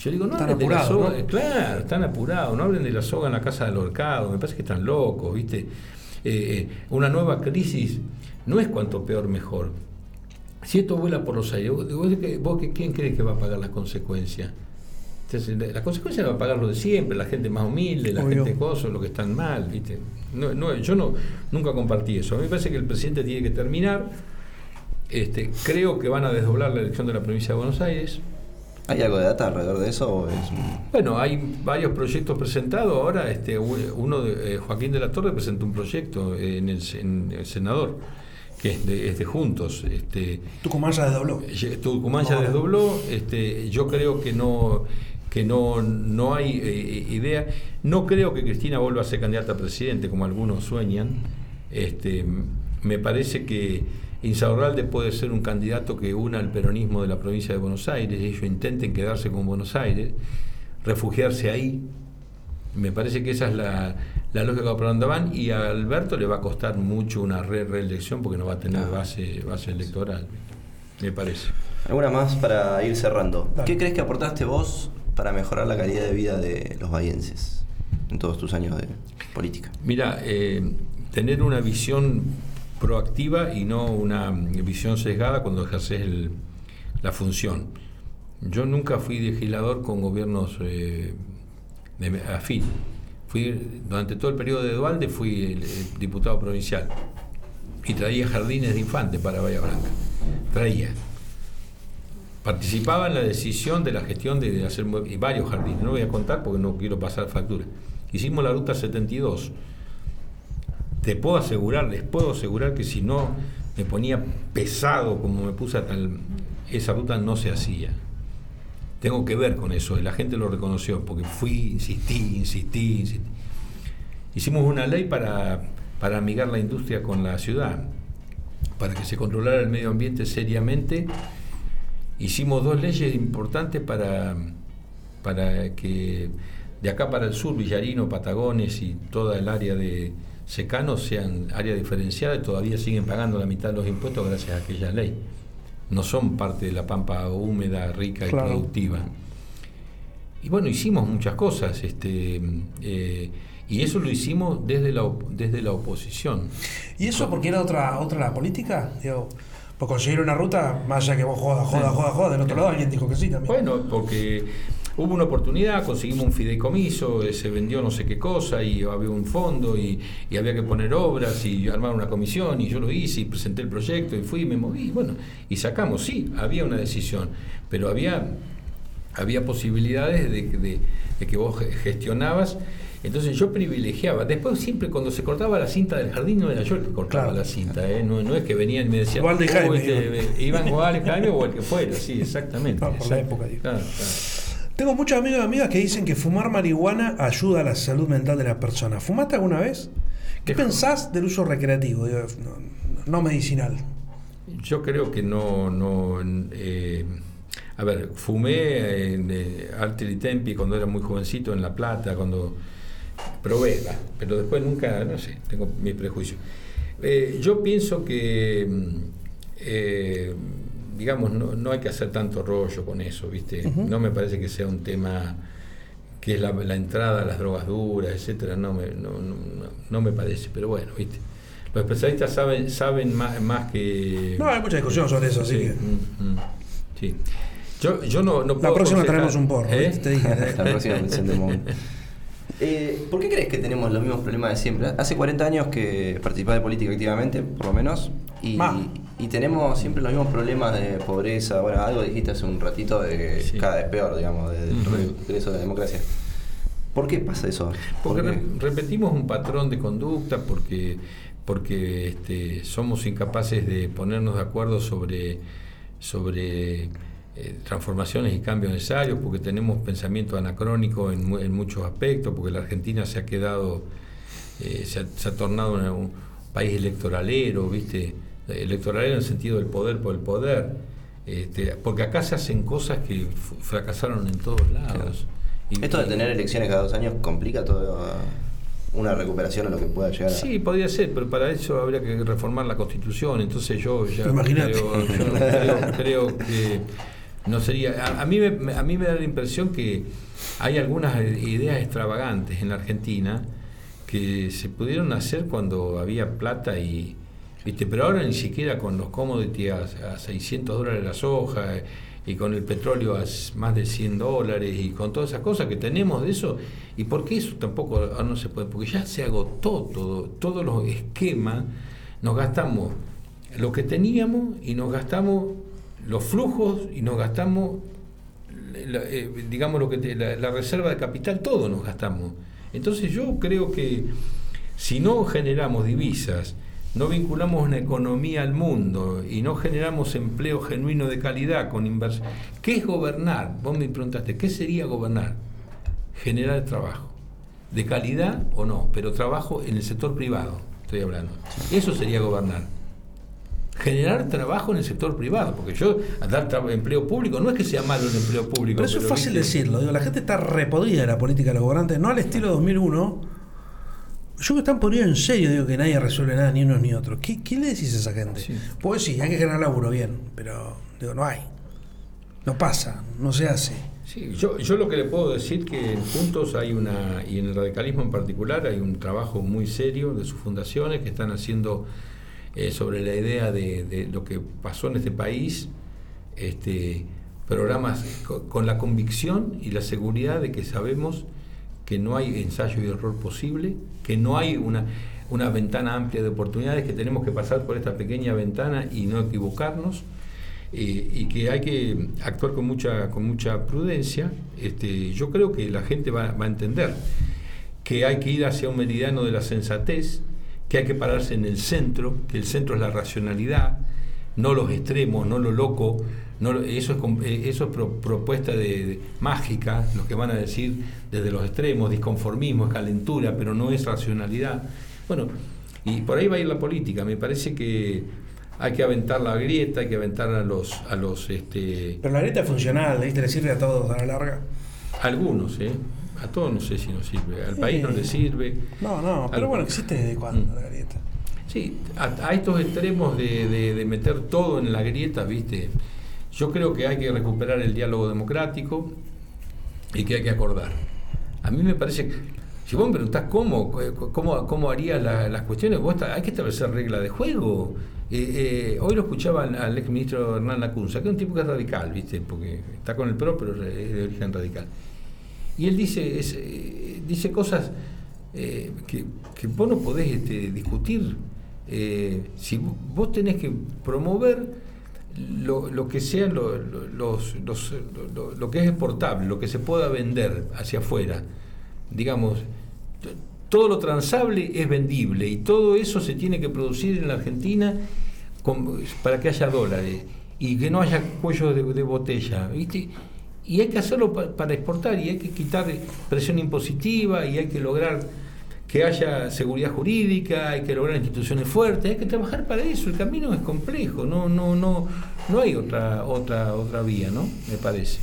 Yo digo, no están hablen apurados, de la soga. ¿no? Claro, están apurados. No hablen de la soga en la casa del horcado. Me parece que están locos, ¿viste? Eh, eh, una nueva crisis no es cuanto peor mejor. Si esto vuela por los aires, ¿vos, vos quién crees que va a pagar las consecuencias? Entonces, la consecuencia va a pagar lo de siempre, la gente más humilde, la Obvio. gente coso, lo que están mal, ¿viste? No, no, yo no, nunca compartí eso. A mí me parece que el presidente tiene que terminar. Este, creo que van a desdoblar la elección de la provincia de Buenos Aires. ¿Hay algo de data alrededor de eso? O es un- Bueno, hay varios proyectos presentados. Ahora, este, uno de eh, Joaquín de la Torre presentó un proyecto en el, en el senador que es de, es de Juntos. Este, Tucumán ya desdobló. Tucumán ya desdobló. Este, yo creo que no que no, no hay eh, idea. No creo que Cristina vuelva a ser candidata a presidente, como algunos sueñan. Este, me parece que Insaurralde puede ser un candidato que una al peronismo de la provincia de Buenos Aires. Ellos intenten quedarse con Buenos Aires, refugiarse ahí. Me parece que esa es la, la lógica por donde van y a Alberto le va a costar mucho una re reelección porque no va a tener base, base electoral, me parece. ¿Alguna más para ir cerrando? Dale. ¿Qué crees que aportaste vos para mejorar la calidad de vida de los bahienses en todos tus años de política? Mira, eh, tener una visión proactiva y no una visión sesgada cuando ejerces la función. Yo nunca fui legislador con gobiernos eh, de afín. Fui, durante todo el periodo de Dualde fui diputado provincial y traía jardines de infante para Bahía Blanca. Traía. Participaba en la decisión de la gestión de, hacer varios jardines. No voy a contar porque no quiero pasar factura. Hicimos la ruta 72 te puedo asegurar, les puedo asegurar que si no me ponía pesado como me puse a tal, esa ruta no se hacía. Tengo que ver con eso, y la gente lo reconoció, porque fui, insistí, insistí, insistí. Hicimos una ley para, para amigar la industria con la ciudad, para que se controlara el medio ambiente seriamente. Hicimos dos leyes importantes para, para que de acá para el sur, Villarino, Patagones y toda el área de secanos sean área diferenciada y todavía siguen pagando la mitad de los impuestos gracias a aquella ley. No son parte de la pampa húmeda, rica y productiva. Y bueno, hicimos muchas cosas, este, eh, y eso lo hicimos desde la, desde la oposición. ¿Y eso porque era otra, otra la política? Digo, por conseguir una ruta, más allá que vos jodas, jodas, jodas, jodas, del otro lado alguien dijo que sí también. Bueno, porque hubo una oportunidad, conseguimos un fideicomiso, eh, se vendió no sé qué cosa y había un fondo y, había que poner obras y armar una comisión y yo lo hice y presenté el proyecto y fui y me moví, bueno, y sacamos, sí, había una decisión, pero había, había posibilidades de, de que vos gestionabas entonces yo privilegiaba. Después siempre cuando se cortaba la cinta del jardín no era yo el que cortaba la cinta, ¿eh? no, es que venían y me decían, Igual de Jaime, este, Iván Jaime o el que fuera, sí, exactamente. por la época. Tengo muchos amigos y amigas que dicen que fumar marihuana ayuda a la salud mental de la persona. ¿Fumaste alguna vez? ¿Qué pensás del uso recreativo, no, medicinal? Yo creo que no, no eh, a ver, fumé en eh, Arte Tempi cuando era muy jovencito en La Plata, cuando probé, pero después nunca, no sé, tengo mi prejuicio. Eh, yo pienso que, mm, eh, digamos, no, hay que hacer tanto rollo con eso, ¿viste? No me parece que sea un tema que es la, entrada a las drogas duras, etcétera, no me, no, me parece, pero bueno, ¿viste? Los especialistas saben, saben más, más que... No, hay mucha discusión sobre eso, así que... Mm, mm, sí. Yo, yo no, no puedo La próxima tenemos un porro, ¿eh? te dije. *laughs* La próxima Eh, ¿Por qué crees que tenemos los mismos problemas de siempre? Hace 40 años que participás de política activamente, por lo menos, y, y, tenemos siempre los mismos problemas de pobreza. Bueno, algo dijiste hace un ratito de que cada vez peor, digamos, del regreso de la democracia. ¿Por qué pasa eso? Porque repetimos un patrón de conducta, porque, porque este, somos incapaces de ponernos de acuerdo sobre, sobre eh, transformaciones y cambios necesarios, porque tenemos pensamiento anacrónico en, en muchos aspectos, porque la Argentina se ha quedado, eh, se, ha, tornado un país electoralero, ¿viste? Electoralero en el sentido del poder por el poder, este, porque acá se hacen cosas que fracasaron en todos lados. Esto de tener elecciones cada dos años complica todo una recuperación a lo que pueda llegar. Sí, podría ser, pero para eso habría que reformar la constitución. Entonces yo ya creo, creo, que no sería. A, mí me, a mí me da la impresión que hay algunas ideas extravagantes en la Argentina que se pudieron hacer cuando había plata y. ¿viste? Pero ahora ni siquiera con los commodities a, a 600 dólares la soja y con el petróleo a más de 100 dólares y con todas esas cosas que tenemos de eso. ¿Y por qué eso tampoco no se puede? Porque ya se agotó todo, todos los esquemas, nos gastamos lo que teníamos y nos gastamos los flujos y nos gastamos, eh, digamos, lo que la, reserva de capital, todo nos gastamos. Entonces yo creo que si no generamos divisas, no vinculamos una economía al mundo y no generamos empleo genuino de calidad con inversión, ¿qué es gobernar? Vos me preguntaste, ¿qué sería gobernar? Generar trabajo, de calidad o no, pero trabajo en el sector privado, estoy hablando. Eso sería gobernar generar trabajo en el sector privado, porque yo dar empleo público no es que sea malo el empleo público. Pero eso es fácil decirlo, digo, la gente está repodrida de la política de los gobernantes, no al estilo 2001. Yo que están podridos en serio, digo que nadie resuelve nada, ni uno ni otro. ¿Qué, le decís a esa gente? Pues sí, hay que generar laburo bien, pero digo, no hay. No pasa, no se hace. Sí, yo, yo lo que le puedo decir que en Juntos hay una, y en el radicalismo en particular, hay un trabajo muy serio de sus fundaciones que están haciendo eh, sobre la idea de, lo que pasó en este país, este, programas con, la convicción y la seguridad de que sabemos que no hay ensayo y error posible, que no hay una, una ventana amplia de oportunidades, que tenemos que pasar por esta pequeña ventana y no equivocarnos. Eh, y que hay que actuar con mucha, con mucha prudencia, este, yo creo que la gente va, va, a entender que hay que ir hacia un meridiano de la sensatez, que hay que pararse en el centro, que el centro es la racionalidad, no los extremos, no lo loco, no, eso es, eh, eso es propuesta de, mágica, lo que van a decir desde los extremos, disconformismo, es calentura, pero no es racionalidad. Bueno, y por ahí va a ir la política, me parece que hay que aventar la grieta, hay que aventar a los... A los este... Pero la grieta es funcional, ¿le sirve a todos a la larga? Algunos, ¿eh? A todos no sé si nos sirve. Al país no le sirve. No, no, pero Al- bueno, existe desde cuándo Mm. la grieta. Sí, a, a estos extremos de, de- de meter todo en la grieta, ¿viste? Yo creo que hay que recuperar el diálogo democrático y que hay que acordar. A mí me parece, que- si vos me preguntás cómo, cómo, cómo harías la- las cuestiones, vos hay que establecer reglas de juego. Eh, eh, hoy lo escuchaba al, al exministro Hernán Lacunza, que es un tipo que es radical, ¿viste? Porque está con el PRO, pero es de origen radical. Y él dice, eh, dice cosas eh, que, que vos no podés este, discutir. Eh, si vo- vos tenés que promover lo, lo que sea lo, lo- lo- que es exportable, lo que se pueda vender hacia afuera. Digamos, todo lo transable es vendible y todo eso se tiene que producir en la Argentina para que haya dólares y que no haya cuellos de, de botella. ¿viste? Y hay que hacerlo pa- para exportar y hay que quitar presión impositiva y hay que lograr que haya seguridad jurídica, hay que lograr instituciones fuertes, hay que trabajar para eso. El camino es complejo, no, no, no, no hay otra, otra, otra vía, ¿no? Me parece.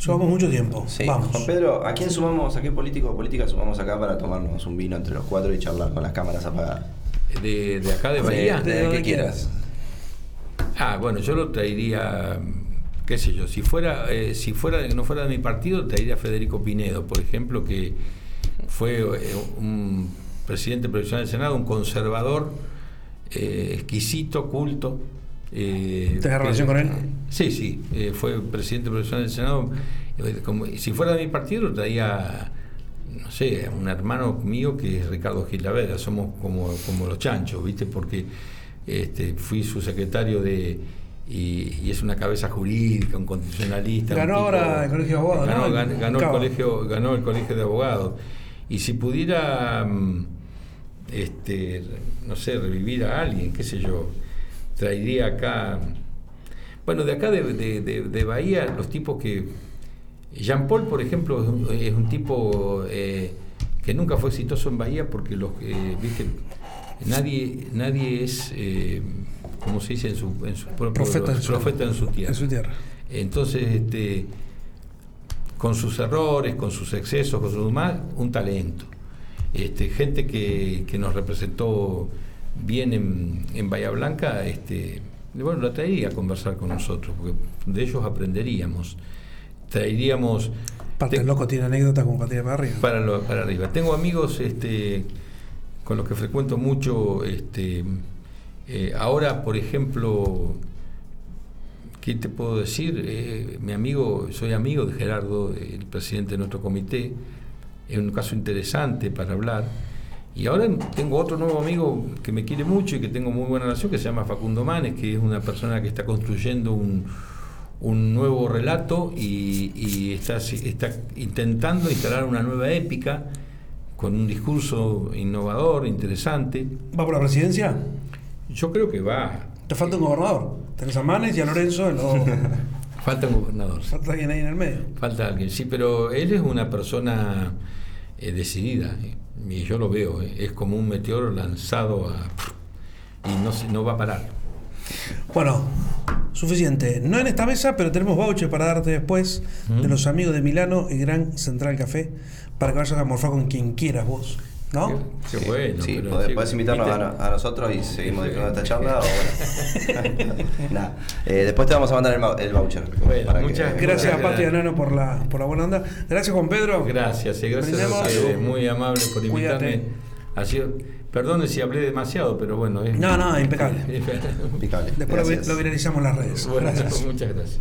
Llevamos mucho tiempo. Sí. Vamos. Juan Pedro, ¿a quién sumamos, a qué político o política sumamos acá para tomarnos un vino entre los cuatro y charlar con las cámaras apagadas? De, de acá de De, Bahía. de- De que quieras. Ah, bueno, yo lo traería, qué sé yo, si fuera, eh, si fuera, no fuera de mi partido, traería a Federico Pinedo, por ejemplo, que fue eh, un presidente provisional del Senado, un conservador eh, exquisito, culto. ¿Tenés que- relación con él? Sí, sí, fue presidente provisional del Senado. Como- si fuera de mi partido, traía, no sé, un hermano mío que es Ricardo Gilavera, somos como, como los chanchos, ¿viste? Porque este, fui su secretario de. Y, y es una cabeza jurídica, un constitucionalista. un Ganó tipo- ahora el Colegio de Abogados, Ganó, ¿no? gan- ganó el colegio, ganó el colegio de abogados. Y si pudiera, mm, este, no sé, revivir a alguien, qué sé yo, traería acá. Bueno, de acá de, de- de- de Bahía, los tipos que. Jean Paul, por ejemplo, es un, es un tipo eh, que nunca fue exitoso en Bahía porque los que, viste, nadie, nadie es, eh, como se dice en su, en su propio Profeta en su- profeta en su tierra. En su tierra. Entonces, este, con sus errores, con sus excesos, con sus demás, un talento. Este, gente que, que nos representó bien en, en Bahía Blanca, este, bueno, la traería a conversar con nosotros, porque de ellos aprenderíamos. Traeríamos Parte Te- del loco tiene anécdotas como para para arriba. para, lo- para arriba. Tengo amigos este, con los que frecuento mucho. Este, eh, ahora, por ejemplo, ¿qué te puedo decir? Eh, mi amigo, soy amigo de Gerardo, el presidente de nuestro comité. Es un caso interesante para hablar. Y ahora tengo otro nuevo amigo que me quiere mucho y que tengo muy buena relación, que se llama Facundo Manes, que es una persona que está construyendo un, un nuevo relato y, y está, está intentando instalar una nueva épica con un discurso innovador, interesante. ¿Va por la presidencia? Yo creo que va. Te falta un gobernador. Tenés a Manes y a Lorenzo. en los- *laughs* Falta un gobernador. Falta alguien ahí en el medio. Falta alguien, sí, pero él es una persona eh, decidida, eh, y yo lo veo, eh, es como un meteoro lanzado a... y no, va a parar. Bueno, suficiente. No en esta mesa, pero tenemos voucher para darte después de los amigos de Milano y Gran Central Café para que vayas a morfar con quien quieras vos. ¿No? Qué, qué bueno. Sí, pero podés, sí, podés invitarnos a, no- a nosotros y seguimos disfrutando esta charla. o bueno. *laughs* Nada. Eh, después te vamos a mandar el, el voucher. Bueno, para que- muchas Gracias a Gracias. Pati y a Nano por la, por la buena onda. Gracias, Juan Pedro. Gracias, eh, gracias a ustedes, muy amable por invitarme. Cuídate. Ha sido, perdone si hablé demasiado, pero bueno. Es, No, no, impecable. *laughs* Impecable. Después lo, vi- Gracias. lo viralizamos en las redes. bueno, Gracias. muchas gracias.